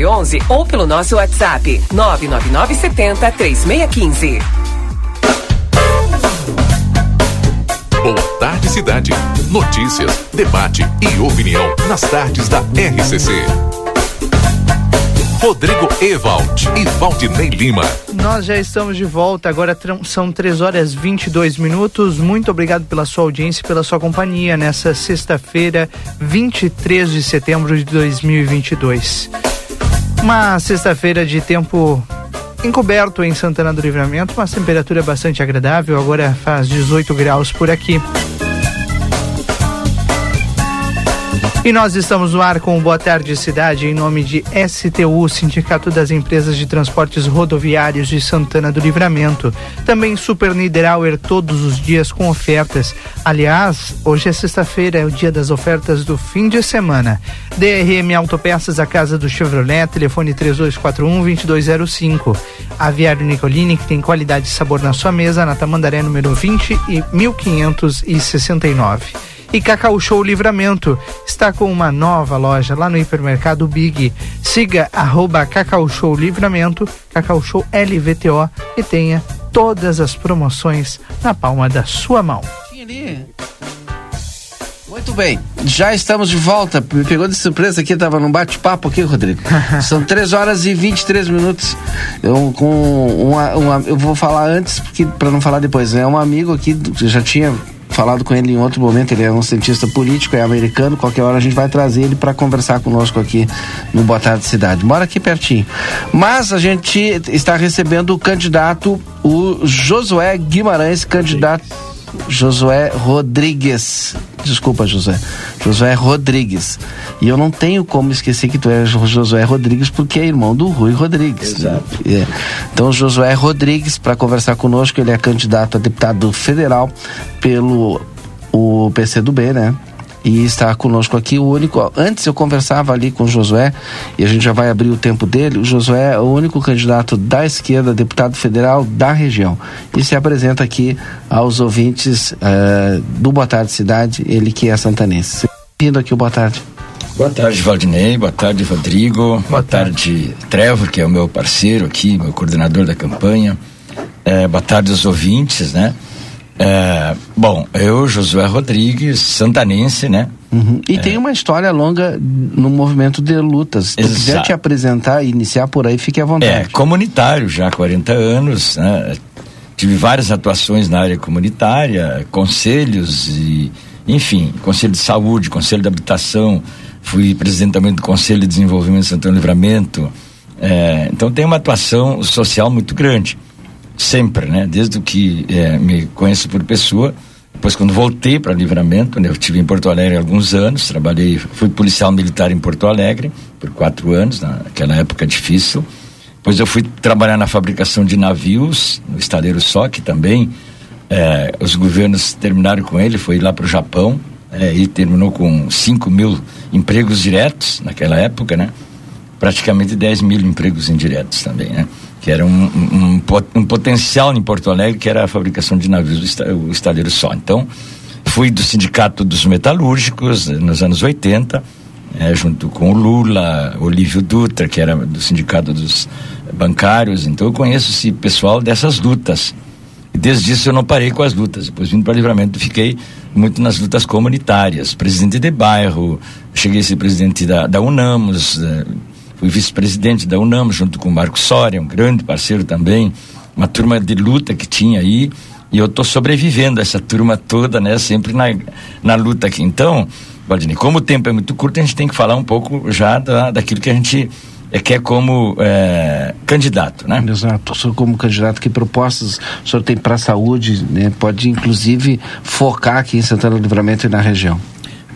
1111 ou pelo nosso WhatsApp 99970 3615. Boa tarde, cidade. Notícias, debate e opinião nas tardes da RCC. Rodrigo Ewald e Valdinei Lima. Nós já estamos de volta, agora são 3 horas 22 minutos. Muito obrigado pela sua audiência e pela sua companhia nessa sexta-feira, 23 de setembro de 2022. Uma sexta-feira de tempo encoberto em Santana do Livramento, uma temperatura bastante agradável, agora faz 18 graus por aqui. E nós estamos no ar com o Boa Tarde Cidade em nome de STU, Sindicato das Empresas de Transportes Rodoviários de Santana do Livramento. Também Super Niederauer todos os dias com ofertas. Aliás, hoje é sexta-feira, é o dia das ofertas do fim de semana. DRM Autopeças, a casa do Chevrolet, telefone 3241-2205. Aviário Nicolini, que tem qualidade e sabor na sua mesa, na Tamandaré número 20 e 1569. E Cacau Show Livramento está com uma nova loja lá no hipermercado Big. Siga arroba Cacau Show Livramento, Cacau Show LVTO e tenha todas as promoções na palma da sua mão. Muito bem, já estamos de volta. Me pegou de surpresa aqui, tava num bate-papo aqui, Rodrigo. *laughs* São 3 horas e 23 minutos. Eu, com uma, uma, eu vou falar antes, para não falar depois. É um amigo aqui, eu já tinha falado com ele em outro momento, ele é um cientista político, é americano, qualquer hora a gente vai trazer ele para conversar conosco aqui no Boa Tarde Cidade. Mora aqui pertinho. Mas a gente está recebendo o candidato, o Josué Guimarães, candidato Josué Rodrigues. Desculpa, José. Josué Rodrigues. E eu não tenho como esquecer que tu é Jo- Josué Rodrigues, porque é irmão do Rui Rodrigues. Exato. Então, Josué Rodrigues, para conversar conosco, ele é candidato a deputado federal pelo o PCdoB, né? E está conosco aqui o único. Antes eu conversava ali com o Josué, e a gente já vai abrir o tempo dele. O Josué é o único candidato da esquerda, deputado federal da região. E se apresenta aqui aos ouvintes eh, do Boa Tarde Cidade, ele que é santanense. Bem-vindo aqui, Boa Tarde. Boa tarde, Valdinei. Boa tarde, Rodrigo. Boa, tarde, Trevor, que é o meu parceiro aqui, meu coordenador da campanha. É, boa tarde aos ouvintes, né? É, bom, eu, Josué Rodrigues, santanense, né? Uhum. E é. tem uma história longa no movimento de lutas. Se quiser te apresentar e iniciar por aí, fique à vontade. É, comunitário já há 40 anos, né? Tive várias atuações na área comunitária, conselhos e, enfim, conselho de saúde, conselho de habitação, fui presidente também do Conselho de Desenvolvimento de Santana Livramento. É, então tem uma atuação social muito grande, sempre, né? Desde que é, me conheço por pessoa, depois, quando voltei para Livramento, né, eu estive em Porto Alegre alguns anos, trabalhei, fui policial militar em Porto Alegre por quatro anos, naquela época difícil. Depois eu fui trabalhar na fabricação de navios, no estaleiro SOC também. É, os governos terminaram com ele, foi lá para o Japão, é, e terminou com 5 mil empregos diretos naquela época, né? Praticamente 10 mil empregos indiretos também, né? que era um, um, um, potencial em Porto Alegre, que era a fabricação de navios, o estaleiro só. Então, fui do Sindicato dos Metalúrgicos eh, nos anos 80, é, junto com o Lula, Olívio Dutra, que era do Sindicato dos Bancários. Então, eu conheço esse pessoal dessas lutas. E desde isso eu não parei com as lutas. Depois vindo para Livramento, fiquei muito nas lutas comunitárias. Presidente de bairro, cheguei a ser presidente da, da UNAMOS, eh, fui vice-presidente da UNAM junto com o Marco Soria, um grande parceiro também, uma turma de luta que tinha aí, e eu estou sobrevivendo essa turma toda, né, sempre na, na luta aqui. Então, Valdinei, como o tempo é muito curto, a gente tem que falar um pouco já da, daquilo que a gente é, quer como é, candidato, né? Exato. Senhor como candidato, que propostas o senhor tem para a saúde, né? Pode inclusive focar aqui em Santana do Livramento e na região.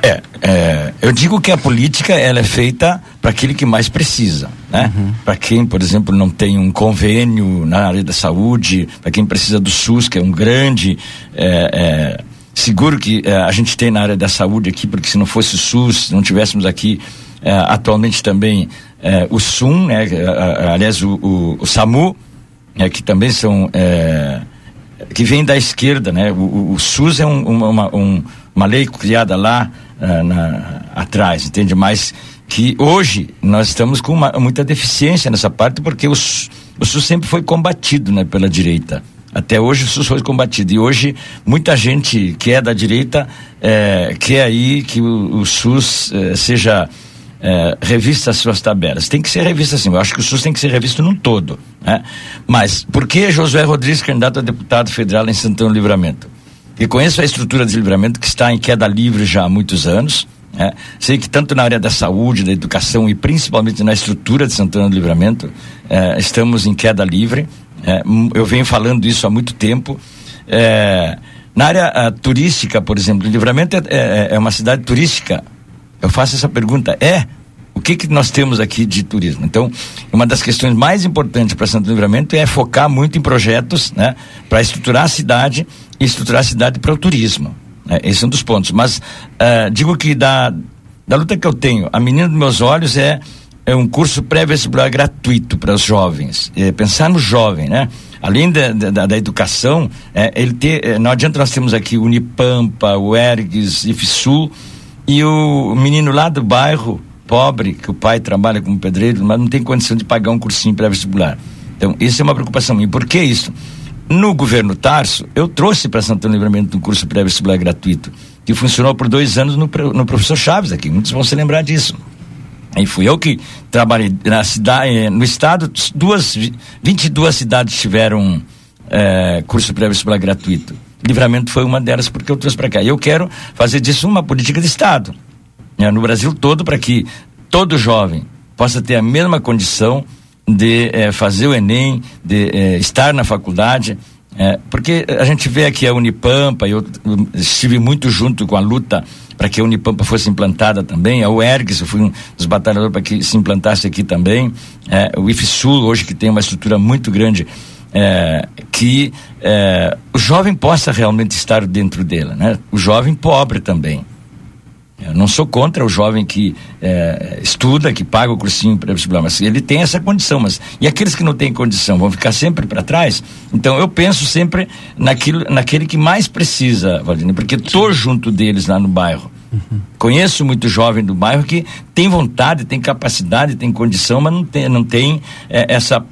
É, é, eu digo que a política ela é feita para aquele que mais precisa, né? Uhum. Para quem, por exemplo, não tem um convênio na área da saúde, para quem precisa do SUS, que é um grande é, é, seguro que é, a gente tem na área da saúde aqui, porque se não fosse o SUS, se não tivéssemos aqui é, atualmente também o SUM, né? aliás o, o, o SAMU, né? que também são que vem da esquerda, né? O, o SUS é um, uma, um, uma lei criada lá uh, na, atrás, entende? Mas que hoje nós estamos com uma, muita deficiência nessa parte porque o, SUS sempre foi combatido né, pela direita. Até hoje o SUS foi combatido. E hoje muita gente que é da direita é, quer aí que o, o SUS é, seja é, revista as suas tabelas. Tem que ser revista assim. Eu acho que o SUS tem que ser revisto num todo. Né? Mas por que Josué Rodrigues, candidato a deputado federal em Santana Livramento? E conheço a estrutura de livramento que está em queda livre já há muitos anos. Né? Sei que tanto na área da saúde, da educação e principalmente na estrutura de Santana do Livramento, eh, estamos em queda livre. Eh, eu venho falando isso há muito tempo. Eh, na área turística, por exemplo, Livramento é, é, é, uma cidade turística. Eu faço essa pergunta: é? O que, que nós temos aqui de turismo? Então, uma das questões mais importantes para Santo Livramento é focar muito em projetos né, para estruturar a cidade e estruturar a cidade para o turismo. Né? Esse é um dos pontos. Mas uh, digo que da, da luta que eu tenho, a menina dos meus olhos é, é um curso pré-vestibular gratuito para os jovens. É, pensar no jovem, né? Além da, da, da educação, é, ele ter, é, não adianta nós temos aqui Unipampa, o Ergues, IFSU, e o menino lá do bairro, pobre, que o pai trabalha como pedreiro, mas não tem condição de pagar um cursinho pré-vestibular. Então, isso é uma preocupação. E por que isso? No governo Tarso, eu trouxe para Santana Livramento um curso pré-vestibular gratuito, que funcionou por dois anos no, no professor Chaves aqui. Muitos vão se lembrar disso. E fui eu que trabalhei na cidade, eh, no estado, duas, 22 cidades tiveram é, curso pré-vestibular gratuito. Livramento foi uma delas porque eu trouxe para cá. E eu quero fazer disso uma política de Estado. Né, no Brasil todo, para que todo jovem possa ter a mesma condição de eh, fazer o Enem, de eh, estar na faculdade, eh, porque a gente vê aqui a Unipampa, eu, eu estive muito junto com a luta para que a Unipampa fosse implantada também, a UERGS, eu fui um dos batalhadores para que se implantasse aqui também, o IFSUL, hoje que tem uma estrutura muito grande, que o jovem possa realmente estar dentro dela, né? O jovem pobre também. Eu não sou contra o jovem que é, estuda, que paga o cursinho pré-vestibular, mas ele tem essa condição. Mas e aqueles que não têm condição vão ficar sempre para trás? Então eu penso sempre naquilo, naquele que mais precisa, Valdine, porque estou junto deles lá no bairro. Conheço muito jovem do bairro que tem vontade, tem capacidade, tem condição, mas não tem, não tem eh, essa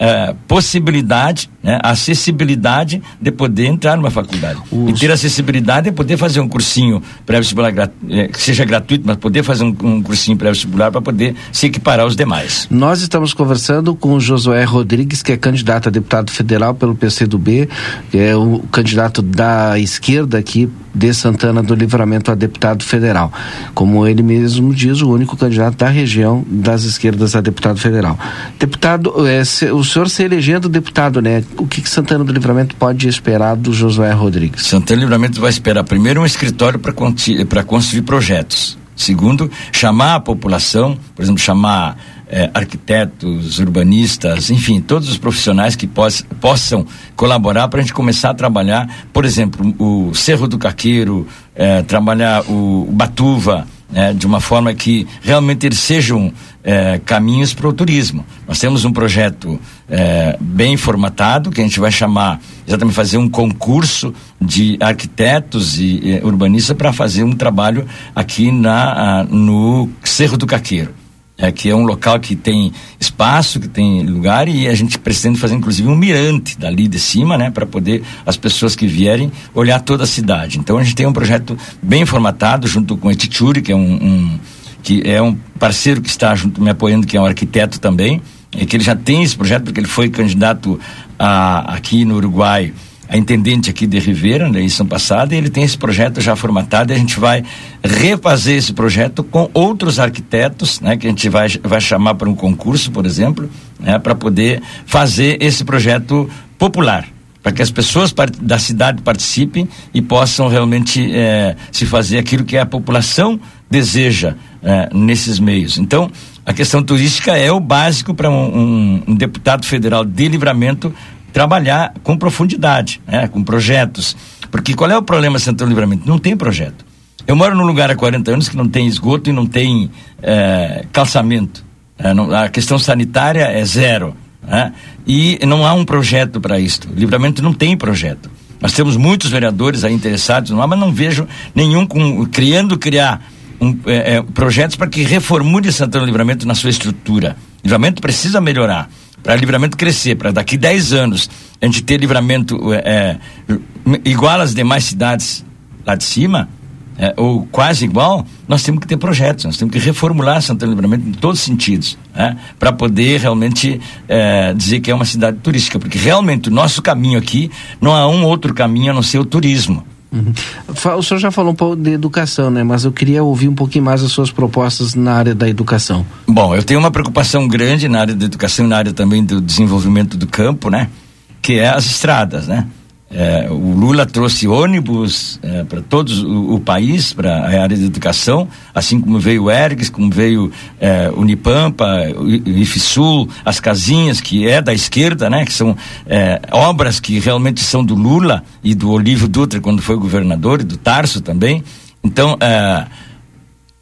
eh, possibilidade, né, acessibilidade de poder entrar numa faculdade. E ter acessibilidade é poder fazer um cursinho pré-vestibular grat- eh, que seja gratuito, mas poder fazer um, um cursinho pré-vestibular para poder se equiparar aos demais. Nós estamos conversando com o Josué Rodrigues, que é candidato a deputado federal pelo PCdoB, é o candidato da esquerda aqui de Santana do Livramento a deputado federal. Como ele mesmo diz, o único candidato da região das esquerdas a deputado federal. Deputado, eh, se- o senhor se elegendo deputado, né? O que, que Santana do Livramento pode esperar do Josué Rodrigues? Santana Livramento vai esperar primeiro um escritório para construir projetos. Segundo, chamar a população, por exemplo, chamar eh, arquitetos, urbanistas, enfim, todos os profissionais que pos- possam colaborar para a gente começar a trabalhar, por exemplo, o Cerro do Caqueiro, eh, trabalhar o Batuva, né, de uma forma que realmente eles sejam eh, caminhos para o turismo. Nós temos um projeto eh, bem formatado que a gente vai chamar exatamente fazer um concurso de arquitetos e eh, urbanistas para fazer um trabalho aqui na ah, no Cerro do Caqueiro. É, que é um local que tem espaço, que tem lugar e a gente pretende fazer inclusive um mirante dali de cima, né, para poder as pessoas que vierem olhar toda a cidade. Então a gente tem um projeto bem formatado junto com o Etichuri, que é um, um que é um parceiro que está junto me apoiando, que é um arquiteto também, e que ele já tem esse projeto porque ele foi candidato a, aqui no Uruguai a intendente aqui de Rivera, na eleição passada, e ele tem esse projeto já formatado e a gente vai refazer esse projeto com outros arquitetos, né, que a gente vai, vai chamar para um concurso, por exemplo, né, para poder fazer esse projeto popular. Para que as pessoas da cidade participem e possam realmente eh, se fazer aquilo que a população deseja eh, nesses meios. Então, a questão turística é o básico para um, um- um deputado federal de livramento trabalhar com profundidade, né, com projetos. Porque qual é o problema do Livramento? Não tem projeto. Eu moro num lugar há 40 anos que não tem esgoto e não tem eh, calçamento. Eh, não- a questão sanitária é zero. né? E não há um projeto para isto. O Livramento não tem projeto. Nós temos muitos vereadores aí interessados, não há, mas não vejo nenhum com, criando criar um, eh, projetos para que reformule Santana Livramento na sua estrutura. Livramento precisa melhorar para livramento crescer, para daqui 10 anos a gente ter livramento é, é, igual às demais cidades lá de cima, é, ou quase igual, nós temos que ter projetos, nós temos que reformular Santana do Livramento em todos os sentidos, né? para poder realmente é, dizer que é uma cidade turística, porque realmente o nosso caminho aqui não há um outro caminho a não ser o turismo. Uhum. O senhor já falou um pouco de educação, né? Mas eu queria ouvir um pouquinho mais as suas propostas na área da educação. Bom, eu tenho uma preocupação grande na área da educação e na área também do desenvolvimento do campo, né? Que é as estradas, né? É, o Lula trouxe ônibus é, para todo o, o país, para a área de educação, assim como veio o Ergs, como veio é, Unipampa, o IFSUL, as casinhas, que é da esquerda, né? Que são é, obras que realmente são do Lula e do Olívio Dutra quando foi governador, e do Tarso também. Então, é,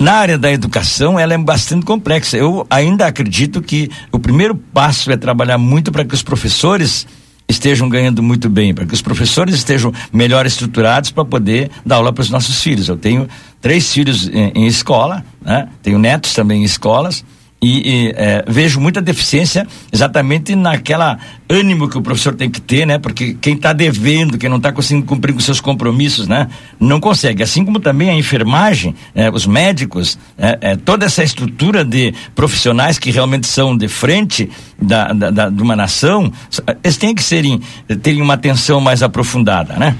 na área da educação, ela é bastante complexa. Eu ainda acredito que o primeiro passo é trabalhar muito para que os professores estejam ganhando muito bem, para que os professores estejam melhor estruturados para poder dar aula para os nossos filhos. Eu tenho três filhos em, em escola, né? tenho netos também em escolas. E, e, eh, vejo muita deficiência exatamente naquela ânimo que o professor tem que ter, né? Porque quem está devendo, quem não está conseguindo cumprir com seus compromissos, né? Não consegue. Assim como também a enfermagem, eh, os médicos, eh, eh, toda essa estrutura de profissionais que realmente são de frente da, da, da- de uma nação, eles têm que serem, terem uma atenção mais aprofundada, né?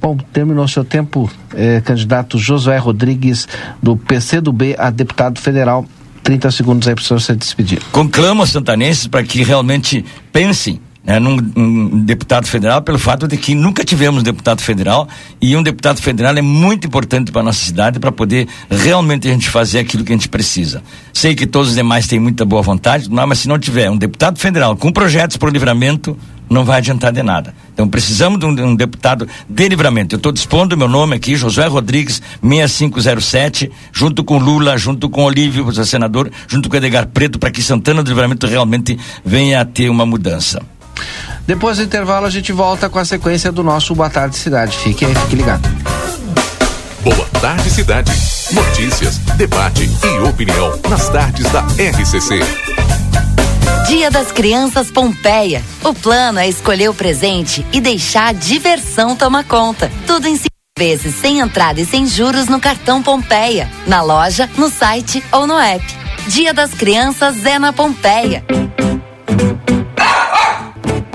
Bom, terminou seu tempo, eh, candidato Josué Rodrigues, do PCdoB a deputado federal. 30 segundos aí para se despedir. conclamo aos santanenses para que realmente pensem né, num, num deputado federal pelo fato de que nunca tivemos deputado federal e um deputado federal é muito importante para nossa cidade para poder realmente a gente fazer aquilo que a gente precisa. Sei que todos os demais têm muita boa vontade, mas se não tiver um deputado federal com projetos para o livramento, não vai adiantar de nada. Então precisamos de um, de um deputado de livramento. Eu estou dispondo meu nome aqui, Josué Rodrigues, 6507, junto com Lula, junto com Olívio, o senador, junto com Edgar Preto, para que Santana do Livramento realmente venha a ter uma mudança. Depois do intervalo, a gente volta com a sequência do nosso Boa Tarde Cidade. Fique aí, fique ligado. Boa tarde, cidade. Notícias, debate e opinião nas tardes da RCC. Dia das Crianças Pompeia. O plano é escolher o presente e deixar a diversão tomar conta. Tudo em cinco vezes, sem entrada e sem juros no cartão Pompeia. Na loja, no site ou no app. Dia das Crianças é na Pompeia.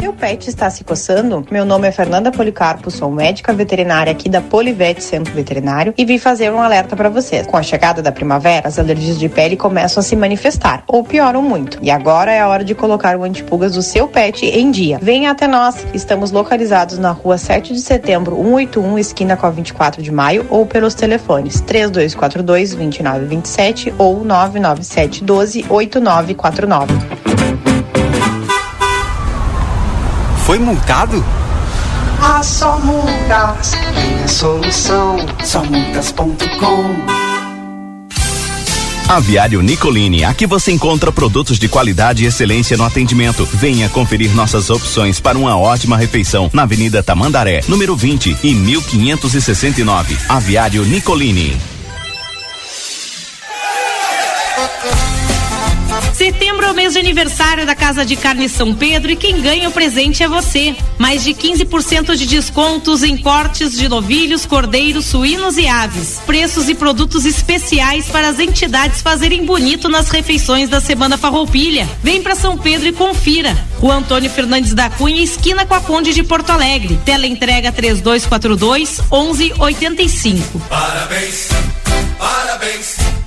Meu pet está se coçando? Meu nome é Fernanda Policarpo, sou médica veterinária aqui da Polivete Centro Veterinário e vim fazer um alerta para vocês. Com a chegada da primavera, as alergias de pele começam a se manifestar ou pioram muito. E agora é a hora de colocar o antipulgas do seu pet em dia. Venha até nós. Estamos localizados na rua 7 de setembro, 181, esquina com a 24 de maio ou pelos telefones 3242 2927 ou 997 12 8949. Foi multado? Ah, só multas tem a solução. Somultas.com Aviário Nicolini, aqui você encontra produtos de qualidade e excelência no atendimento. Venha conferir nossas opções para uma ótima refeição na Avenida Tamandaré, número 20 e 1569. Aviário Nicolini. É o mês de aniversário da Casa de Carne São Pedro e quem ganha o presente é você. Mais de 15% de descontos em cortes de novilhos, cordeiros, suínos e aves. Preços e produtos especiais para as entidades fazerem bonito nas refeições da Semana Farroupilha. Vem para São Pedro e confira. O Antônio Fernandes da Cunha, esquina com a Conde de Porto Alegre. Tela entrega 3242 1185. Parabéns, parabéns.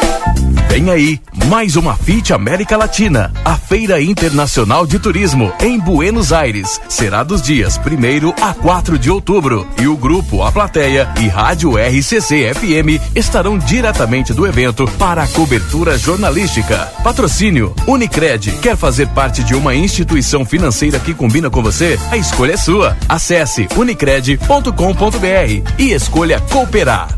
Vem aí, mais uma FIT América Latina, a Feira Internacional de Turismo em Buenos Aires. Será dos dias 1 a 4 de outubro. E o grupo A Plateia e Rádio RCC FM estarão diretamente do evento para a cobertura jornalística. Patrocínio Unicred. Quer fazer parte de uma instituição financeira que combina com você? A escolha é sua. Acesse unicred.com.br e escolha cooperar.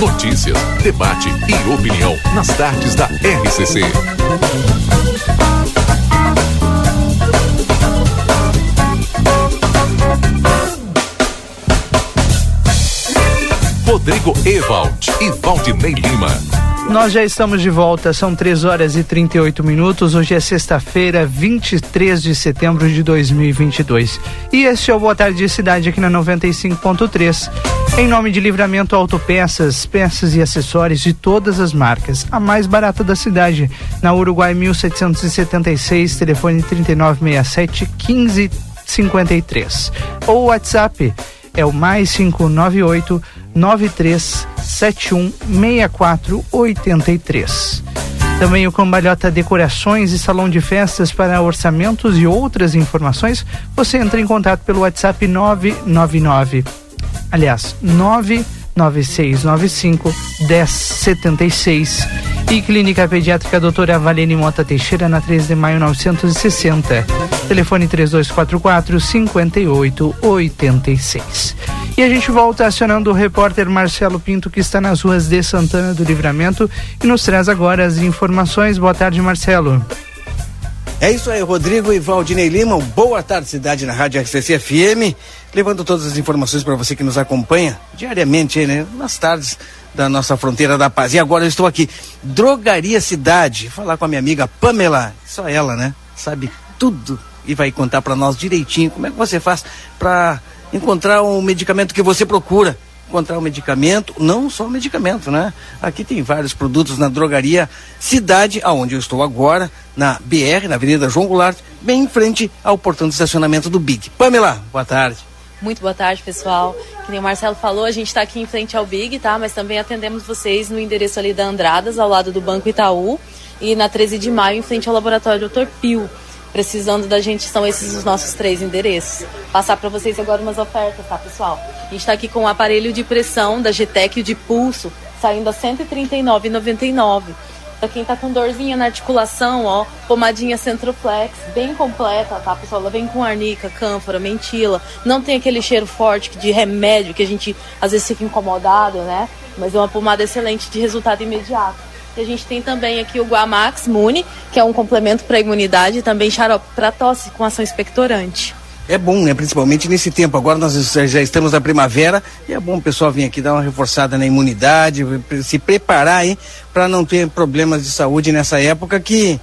Notícias, debate e opinião nas tardes da RCC. Rodrigo Ewald e Valdinei Lima. Nós já estamos de volta, são 3 horas e 38 minutos. Hoje é sexta-feira, 23 de setembro de 2022. E este é o Boa Tarde Cidade aqui na 95.3. Em nome de Livramento Autopeças, peças e acessórios de todas as marcas. A mais barata da cidade, na Uruguai 1776, telefone 3967 1553. Ou WhatsApp é o mais 598 9371 6483. Também o Cambalhota Decorações e Salão de Festas para orçamentos e outras informações, você entra em contato pelo WhatsApp 999. Aliás, 99695 1076 E Clínica Pediátrica Doutora Valene Mota Teixeira, na 3 de maio 960. Telefone 3244 5886. E a gente volta acionando o repórter Marcelo Pinto, que está nas ruas de Santana do Livramento e nos traz agora as informações. Boa tarde, Marcelo. É isso aí, Rodrigo e Valdinei Lima. Boa tarde, cidade na Rádio RCC FM. Levando todas as informações para você que nos acompanha diariamente, né? Nas tardes da nossa fronteira da paz. E agora eu estou aqui, Drogaria Cidade, falar com a minha amiga Pamela, só ela, né? Sabe tudo e vai contar para nós direitinho como é que você faz para encontrar o medicamento que você procura. Encontrar o medicamento, não só o medicamento, né? Aqui tem vários produtos na drogaria Cidade, aonde eu estou agora, na BR, na Avenida João Goulart, bem em frente ao portão de estacionamento do Big. Pamela, boa tarde. Muito boa tarde, pessoal. Que nem o Marcelo falou, a gente está aqui em frente ao Big, tá? Mas também atendemos vocês no endereço ali da Andradas, ao lado do Banco Itaú, e na 13 de maio, em frente ao laboratório Dr. Pio. Precisando da gente, são esses os nossos três endereços. Passar para vocês agora umas ofertas, tá, pessoal? A gente está aqui com o aparelho de pressão da GTEC de pulso, saindo a R$ 139,99. Pra quem tá com dorzinha na articulação, ó, pomadinha Centroflex, bem completa, tá, pessoal? Ela vem com arnica, cânfora, mentila. Não tem aquele cheiro forte de remédio que a gente às vezes fica incomodado, né? Mas é uma pomada excelente de resultado imediato. E a gente tem também aqui o Guamax Muni, que é um complemento para a imunidade e também xarope para tosse com ação expectorante. É bom, né? Principalmente nesse tempo. Agora nós já estamos na primavera e é bom o pessoal vir aqui dar uma reforçada na imunidade, se preparar aí para não ter problemas de saúde nessa época que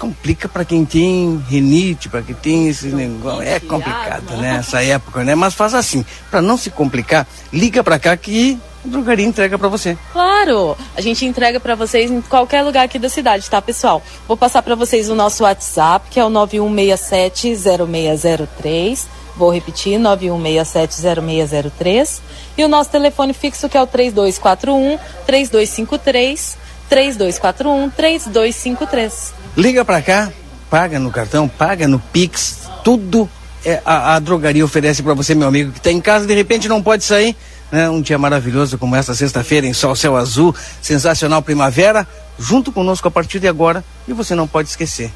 complica para quem tem rinite, para quem tem esse negócio. É complicado, né? Essa época, né? Mas faz assim, para não se complicar, liga para cá que a drogaria entrega para você. Claro, a gente entrega para vocês em qualquer lugar aqui da cidade, tá, pessoal? Vou passar para vocês o nosso WhatsApp, que é o 91670603. Vou repetir, 91670603. E o nosso telefone fixo, que é o 3241 3253 3241 3253. Liga para cá, paga no cartão, paga no Pix, tudo é, a, a drogaria oferece para você, meu amigo, que está em casa de repente não pode sair. Né? Um dia maravilhoso como esta sexta-feira em sol, céu azul, sensacional primavera, junto conosco a partir de agora e você não pode esquecer.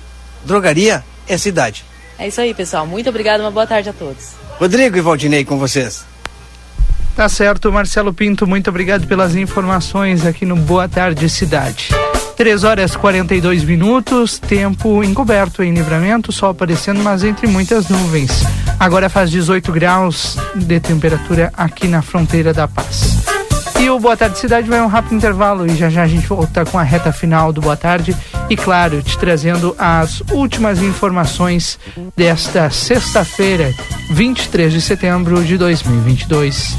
Drogaria é cidade. É isso aí, pessoal. Muito obrigado, uma boa tarde a todos. Rodrigo e Valdinei com vocês. Tá certo, Marcelo Pinto, muito obrigado pelas informações aqui no Boa Tarde Cidade. 3 horas 42 minutos, tempo encoberto em livramento, sol aparecendo, mas entre muitas nuvens. Agora faz 18 graus de temperatura aqui na fronteira da paz. E o Boa Tarde Cidade vai um rápido intervalo e já já a gente volta com a reta final do Boa Tarde e, claro, te trazendo as últimas informações desta sexta-feira, 23 de setembro de 2022.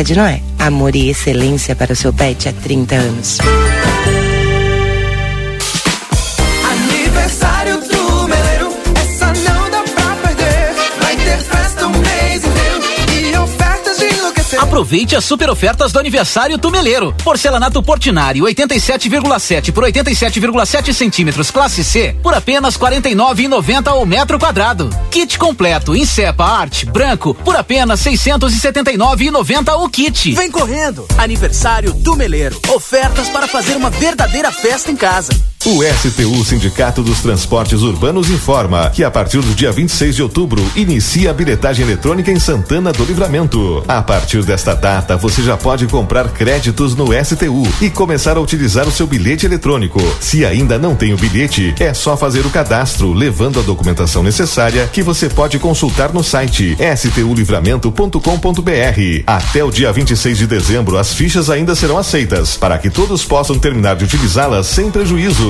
de Noé. Amor e excelência para o seu pet há 30 anos. Aproveite as super ofertas do aniversário Tumeleiro. Porcelanato Portinari 87,7 por 87,7 centímetros classe C por apenas 49,90 ao metro quadrado. Kit completo em cepa arte branco por apenas 679,90 o kit. Vem correndo! Aniversário Tumeleiro. Ofertas para fazer uma verdadeira festa em casa. O STU Sindicato dos Transportes Urbanos informa que a partir do dia 26 de outubro inicia a bilhetagem eletrônica em Santana do Livramento. A partir desta data, você já pode comprar créditos no STU e começar a utilizar o seu bilhete eletrônico. Se ainda não tem o bilhete, é só fazer o cadastro, levando a documentação necessária que você pode consultar no site stulivramento.com.br. Até o dia 26 de dezembro, as fichas ainda serão aceitas para que todos possam terminar de utilizá-las sem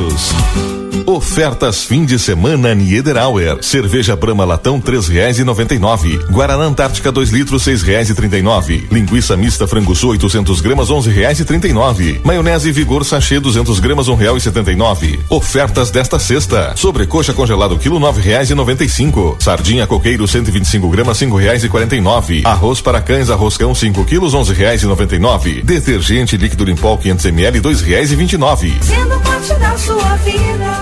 prejuízos. Ofertas fim de semana Niederauer. Cerveja Brahma Latão três reais e noventa e nove. Guaraná Antártica 2 litros seis reais e trinta e nove. Linguiça mista frango sul 800 gramas onze reais e trinta e nove. Maionese Vigor sachê 200 gramas um real e setenta e nove. Ofertas desta sexta. Sobrecoxa congelado quilo nove reais e noventa e cinco. Sardinha coqueiro 125 gramas cinco reais e quarenta e nove. Arroz para cães arroscão 5 quilos onze reais e noventa e nove. Detergente líquido Limpol 500 ml dois reais e vinte e nove. Sendo parte da sua vida.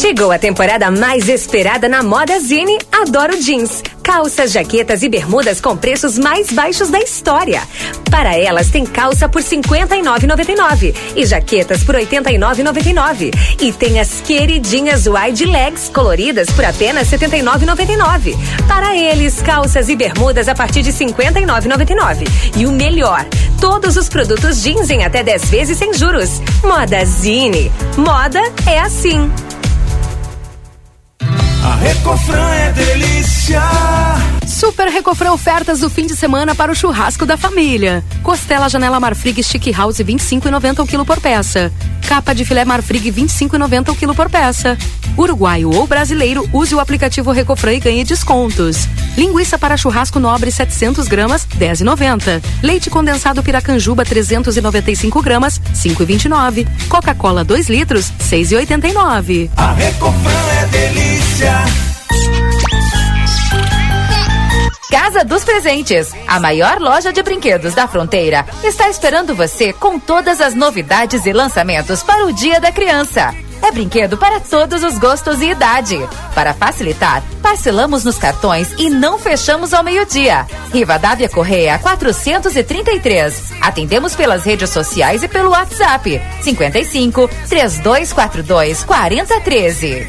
Chegou a temporada mais esperada na moda Zine Adoro Jeans. Calças, jaquetas e bermudas com preços mais baixos da história. Para elas tem calça por R$ 59,99 e jaquetas por R$ 89,99. E tem as queridinhas wide legs coloridas por apenas R$ 79,99. Para eles, calças e bermudas a partir de R$ 59,99. E o melhor, todos os produtos jeans em até 10 vezes sem juros. Moda Zine. Moda é assim. A Recofran é delícia. Super Recofran ofertas do fim de semana para o churrasco da família. Costela Janela Marfrig Stick House 25,90 o quilo por peça. Capa de filé Marfrig 25,90 o quilo por peça. Uruguaio ou brasileiro, use o aplicativo Recofran e ganhe descontos. Linguiça para churrasco nobre 700 gramas 10,90. Leite condensado Piracanjuba 395 gramas 5,29. Coca-Cola 2 litros 6,89. A Recofran é delícia. Casa dos Presentes, a maior loja de brinquedos da fronteira, está esperando você com todas as novidades e lançamentos para o Dia da Criança. É brinquedo para todos os gostos e idade. Para facilitar, parcelamos nos cartões e não fechamos ao meio-dia. Rivadavia Correia 433. Atendemos pelas redes sociais e pelo WhatsApp 55 3242 4013.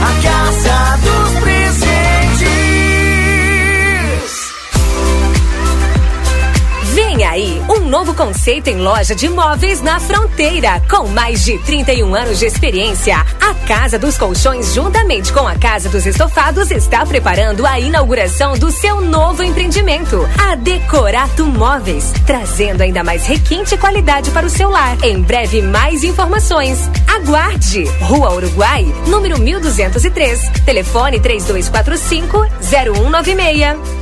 A Casa dos Presentes. Vem aí um novo conceito em loja de móveis na fronteira. Com mais de 31 anos de experiência, a Casa dos Colchões, juntamente com a Casa dos Estofados, está preparando a inauguração do seu novo empreendimento, a Decorato Móveis, trazendo ainda mais requinte e qualidade para o seu lar. Em breve, mais informações. Aguarde! Rua Uruguai, número 1203. Telefone 3245 0196.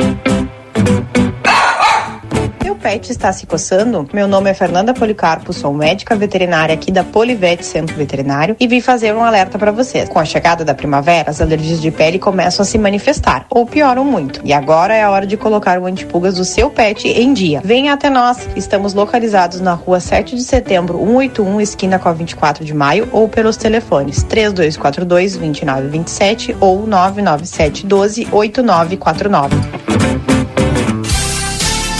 Seu pet está se coçando? Meu nome é Fernanda Policarpo, sou médica veterinária aqui da Polivete Centro Veterinário e vim fazer um alerta para vocês. Com a chegada da primavera, as alergias de pele começam a se manifestar ou pioram muito. E agora é a hora de colocar o antipulgas do seu pet em dia. Venha até nós. Estamos localizados na rua 7 de setembro, 181, esquina com a 24 de maio, ou pelos telefones 3242 2927 ou 997 12 8949.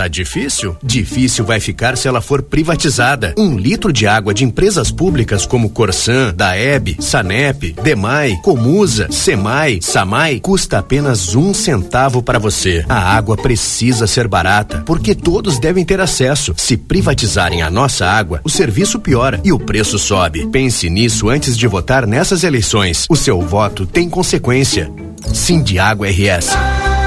Tá difícil? Difícil vai ficar se ela for privatizada. Um litro de água de empresas públicas como Corsan, Daeb, Sanep, Demai, Comusa, Semai, Samai custa apenas um centavo para você. A água precisa ser barata, porque todos devem ter acesso. Se privatizarem a nossa água, o serviço piora e o preço sobe. Pense nisso antes de votar nessas eleições. O seu voto tem consequência. Sindiágua RS.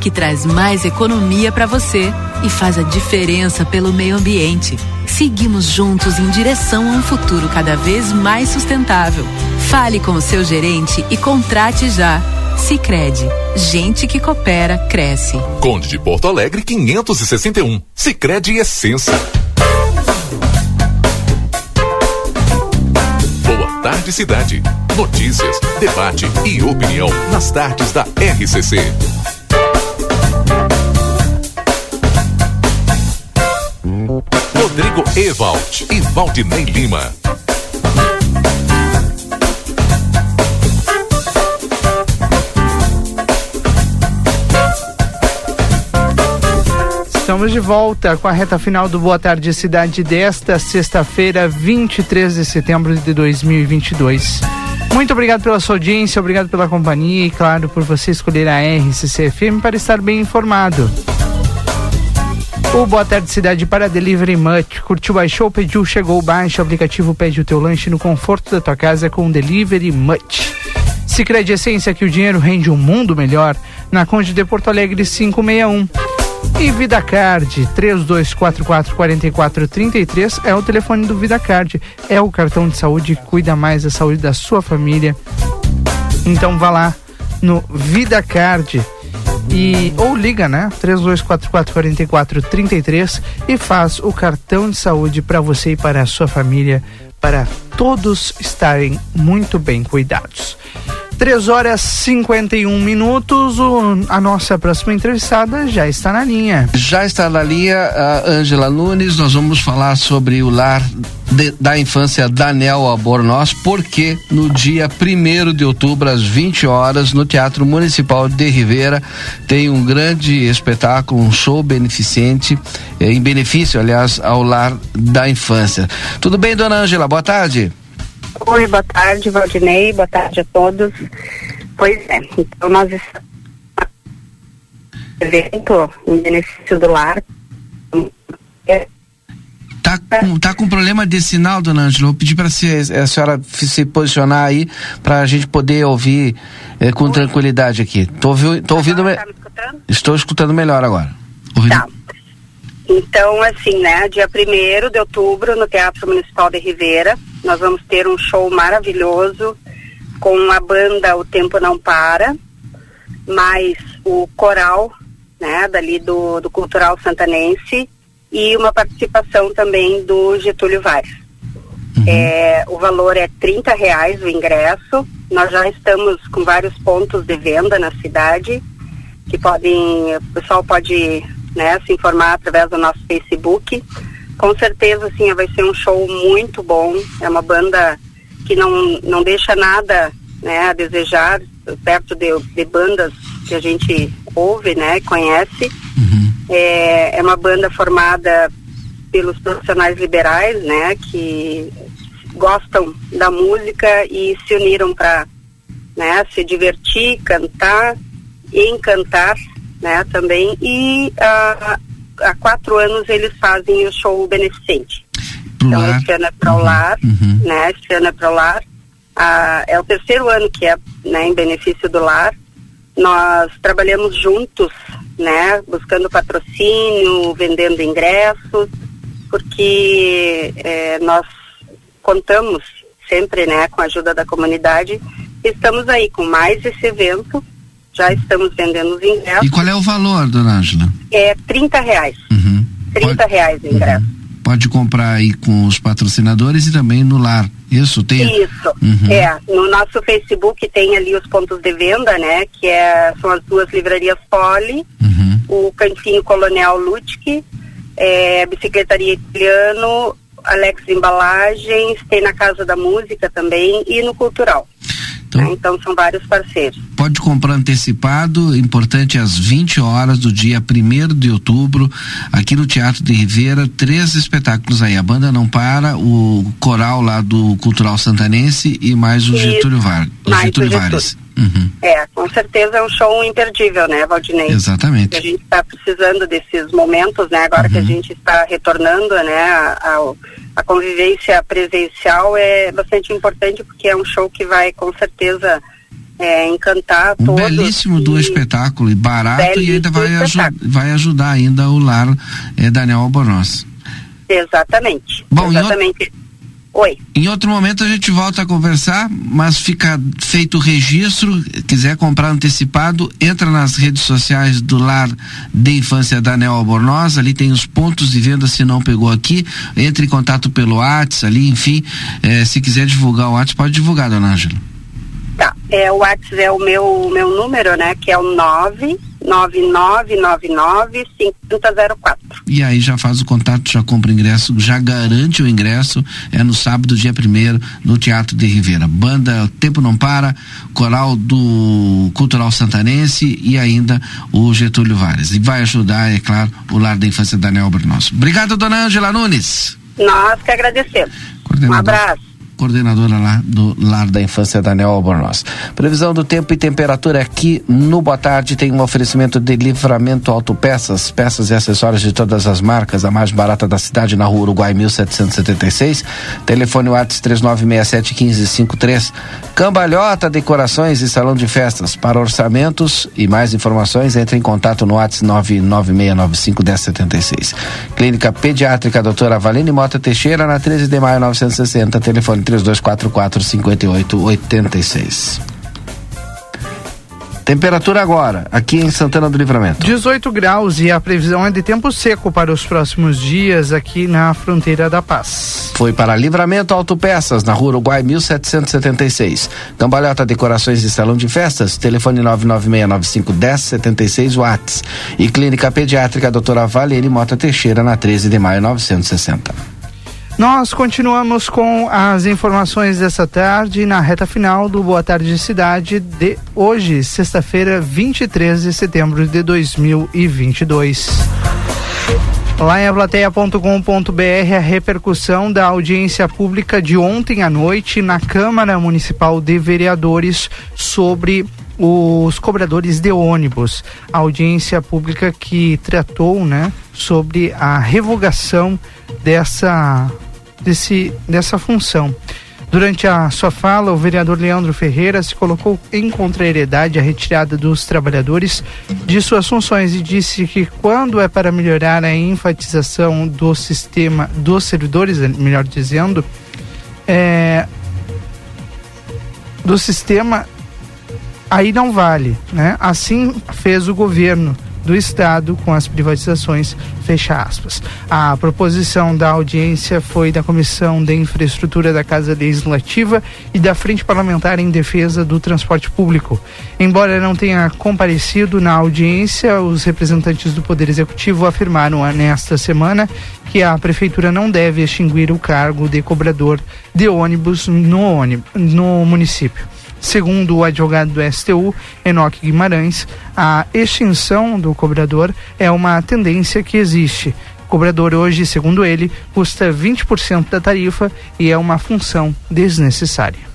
que traz mais economia para você e faz a diferença pelo meio ambiente. Seguimos juntos em direção a um futuro cada vez mais sustentável. Fale com o seu gerente e contrate já. Sicredi, gente que coopera cresce. Conde de Porto Alegre 561. Sicredi Essência. Boa tarde cidade. Notícias, debate e opinião nas tardes da RCC. Rodrigo Ewald e Valdinei Lima. Estamos de volta com a reta final do Boa Tarde Cidade desta sexta-feira, 23 de setembro de 2022. Muito obrigado pela sua audiência, obrigado pela companhia e, claro, por você escolher a RCC-FM para estar bem informado. O Boa Tarde Cidade para Delivery Much. Curtiu, baixou, pediu, chegou, baixa o aplicativo, pede o teu lanche no conforto da tua casa com Delivery Much. Sicredi Essência que o dinheiro rende um mundo melhor. Na Conde de Porto Alegre 561. E VidaCard 32444433 é o telefone do VidaCard. É o cartão de saúde que cuida mais da saúde da sua família. Então vá lá no VidaCard e ou liga, né? 32444433 e faz o cartão de saúde para você e para a sua família, para todos estarem muito bem cuidados. 3 horas 51 minutos. O, a nossa próxima entrevistada já está na linha. Já está na linha a Ângela Nunes. Nós vamos falar sobre o lar de, da infância Daniel Albornoz, porque no dia 1 de outubro, às 20 horas, no Teatro Municipal de Rivera, tem um grande espetáculo, um show beneficente, eh, em benefício, aliás, ao lar da infância. Tudo bem, dona Ângela? Boa tarde. Oi, boa tarde, Valdinei, boa tarde a todos. Pois é, então nós estamos evento em benefício do lar. Tá com, tá com problema de sinal, dona Ângela. Vou pedir para a senhora se posicionar aí para a gente poder ouvir eh, com tranquilidade aqui. Tô, tô ouvindo. Tá me escutando? Estou escutando melhor agora. Ouvindo- Tá. Então, assim, né, dia 1 de outubro, no Teatro Municipal de Rivera, nós vamos ter um show maravilhoso com a banda O Tempo Não Para, mais o coral, né, dali do, do Cultural Santanense e uma participação também do Getúlio Vares. É, o valor é 30 reais o ingresso. Nós já estamos com vários pontos de venda na cidade que podem, o pessoal pode né, se informar através do nosso Facebook. Com certeza, assim, vai ser um show muito bom. É uma banda que não, não deixa nada né, a desejar perto de, de bandas que a gente ouve, né, conhece. É, é uma banda formada pelos profissionais liberais, né, que gostam da música e se uniram para né, se divertir, cantar e encantar, né, também. E ah, há quatro anos eles fazem o show beneficente. Então esse ano é para o lar, né? Esse ano é para o lar. Ah, é o terceiro ano que é né, em benefício do lar. Nós trabalhamos juntos, né? Buscando patrocínio, vendendo ingressos, porque eh, nós contamos sempre, né, com a ajuda da comunidade. Estamos aí com mais esse evento. Já estamos vendendo os ingressos. E qual é o valor, dona Ângela? É 30 reais. Uhum. 30 reais o ingresso. Pode comprar aí com os patrocinadores e também no lar. Isso tem? Isso. Uhum. É, no nosso Facebook tem ali os pontos de venda, né? Que é, são as duas livrarias Poli, Uhum. o Cantinho Colonial Lutke, é, Bicicletaria Italiano, Alex Embalagens, tem na Casa da Música também e no Cultural. Então, né? então são vários parceiros. Pode comprar antecipado, importante às 20 horas do dia 1 de outubro, aqui no Teatro de Ribeira, três espetáculos aí. A banda não para, o coral lá do Cultural Santanense e mais o Isso. Getúlio. O Mais o Getúlio Getúlio. Vargas. Uhum. É, com certeza é um show imperdível, né, Valdinei? Exatamente. A gente está precisando desses momentos, né? Agora que a gente está retornando, né? A, a, convivência presencial é bastante importante porque é um show que vai com certeza é, encantar Um todos. belíssimo do espetáculo e barato e ainda vai, aju vai ajudar ainda o lar eh, Daniel Albornoz. Exatamente. Bom, Exatamente. Oi. Em outro momento a gente volta a conversar, mas fica feito o registro. Quiser comprar antecipado, entra nas redes sociais do Lar de Infância Daniel Albornoz. Ali tem os pontos de venda. Se não pegou aqui, entre em contato pelo WhatsApp ali, enfim. eh, se quiser divulgar o WhatsApp, pode divulgar, dona Ângela. Tá. É, o WhatsApp é o meu, meu número, né? Que é o 999995004. E aí já faz o contato, já compra o ingresso, já garante o ingresso. É no sábado, dia 1 no Teatro de Ribeira. Banda Tempo Não Para, Coral do Cultural Santanense e ainda o Getúlio Vares. E vai ajudar, é claro, o Lar da Infância Daniel Bernosso. Obrigado, dona Ângela Nunes. Nós que agradecemos. Um abraço. Coordenadora lá do Lar da Infância Daniel Albornoz. Previsão do tempo e temperatura aqui no Boa Tarde tem um oferecimento de livramento autopeças, peças e acessórios de todas as marcas, a mais barata da cidade na rua Uruguai 1776. Telefone WhatsApp 3967 1553. Cambalhota Decorações e Salão de Festas. Para orçamentos e mais informações, entre em contato no WhatsApp 99695 1076. Clínica Pediátrica Doutora Valene Mota Teixeira, na 13 de maio 960, telefone 3244 5886. Temperatura agora, aqui em Santana do Livramento. 18 graus e a previsão é de tempo seco para os próximos dias aqui na fronteira da paz. Foi para Livramento Autopeças, na rua Uruguai 1776. Cambalhota Decorações e Salão de Festas, telefone 99695 1076 watts. E Clínica Pediátrica Doutora Valene Mota Teixeira, na 13 de maio 960. Nós continuamos com as informações dessa tarde na reta final do Boa Tarde Cidade de hoje, sexta-feira, 23 de setembro de 2022. Lá em aplateia.com.br a repercussão da audiência pública de ontem à noite na Câmara Municipal de Vereadores sobre os cobradores de ônibus. A audiência pública que tratou, né, sobre a revogação dessa desse dessa função. Durante a sua fala, o vereador Leandro Ferreira se colocou em contrariedade à retirada dos trabalhadores de suas funções e disse que quando é para melhorar a enfatização do sistema dos servidores, melhor dizendo, é, do sistema aí não vale, né? Assim fez o governo do estado com as privatizações, fecha aspas. A proposição da audiência foi da Comissão de Infraestrutura da Casa Legislativa e da Frente Parlamentar em Defesa do Transporte Público. Embora não tenha comparecido na audiência, os representantes do Poder Executivo afirmaram nesta semana que a prefeitura não deve extinguir o cargo de cobrador de ônibus no, ônibus, no município. Segundo o advogado do STU, Enoque Guimarães, a extinção do cobrador é uma tendência que existe. O cobrador hoje, segundo ele, custa 20% da tarifa e é uma função desnecessária.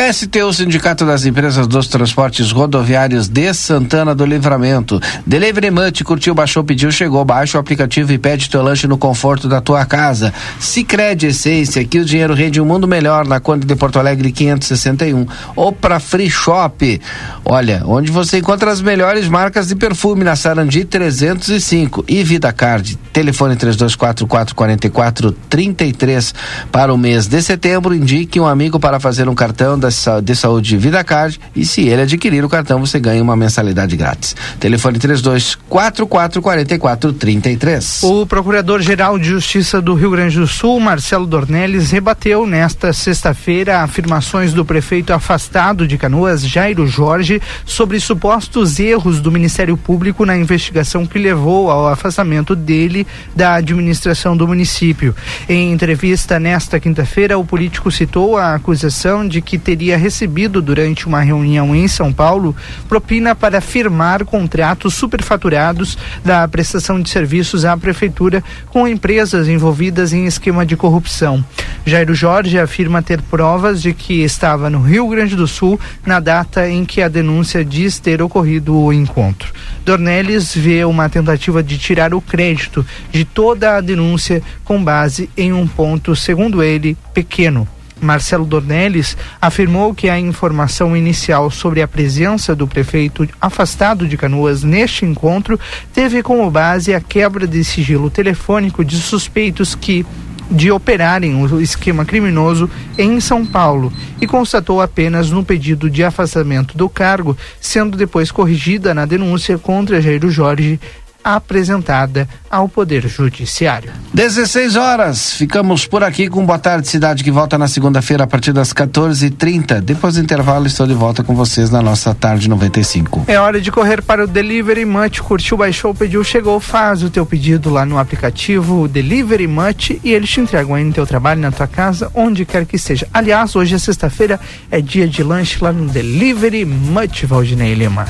STU Sindicato das Empresas dos Transportes Rodoviários de Santana do Livramento. Delivery Munch, curtiu, baixou, pediu, chegou. Baixa o aplicativo e pede teu lanche no conforto da tua casa. Sicredi Essência, aqui o dinheiro rende um mundo melhor na Conde de Porto Alegre 561. Ou para Free Shop. Olha, onde você encontra as melhores marcas de perfume na Sarandi 305 e Vida Card. Telefone 3244 4433 para o mês de setembro. Indique um amigo para fazer um cartão da de saúde Vida Card e se ele adquirir o cartão você ganha uma mensalidade grátis. Telefone 3244 4433. O Procurador-Geral de Justiça do Rio Grande do Sul, Marcelo Dornelles, rebateu nesta sexta-feira afirmações do prefeito afastado de Canoas, Jairo Jorge, sobre supostos erros do Ministério Público na investigação que levou ao afastamento dele da administração do município. Em entrevista nesta quinta-feira, o político citou a acusação de que teria recebido durante uma reunião em São Paulo propina para firmar contratos superfaturados da prestação de serviços à prefeitura com empresas envolvidas em esquema de corrupção. Jairo Jorge afirma ter provas de que estava no Rio Grande do Sul na data em que a denúncia diz ter ocorrido o encontro. Dornelles vê uma tentativa de tirar o crédito de toda a denúncia com base em um ponto, segundo ele, pequeno. Marcelo Dornelles afirmou que a informação inicial sobre a presença do prefeito afastado de Canoas neste encontro teve como base a quebra de sigilo telefônico de suspeitos que de operarem o esquema criminoso em São Paulo e constatou apenas no pedido de afastamento do cargo, sendo depois corrigida na denúncia contra Jairo Jorge apresentada ao Poder Judiciário. 16 horas. Ficamos por aqui com Boa Tarde Cidade, que volta na segunda-feira a partir das 14h30. Depois do intervalo, estou de volta com vocês na nossa Tarde 95. É hora de correr para o Delivery Much. Curtiu, baixou, pediu, chegou. Faz o teu pedido lá no aplicativo Delivery Much e eles te entregam aí no teu trabalho, na tua casa, onde quer que seja. Aliás, hoje é sexta-feira, é dia de lanche lá no Delivery Much, Valdinei Lima.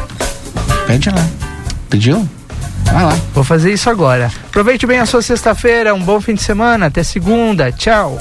Pede lá. Pediu? Vai lá. Vou fazer isso agora. Aproveite bem a sua sexta-feira, um bom fim de semana. Até segunda. Tchau.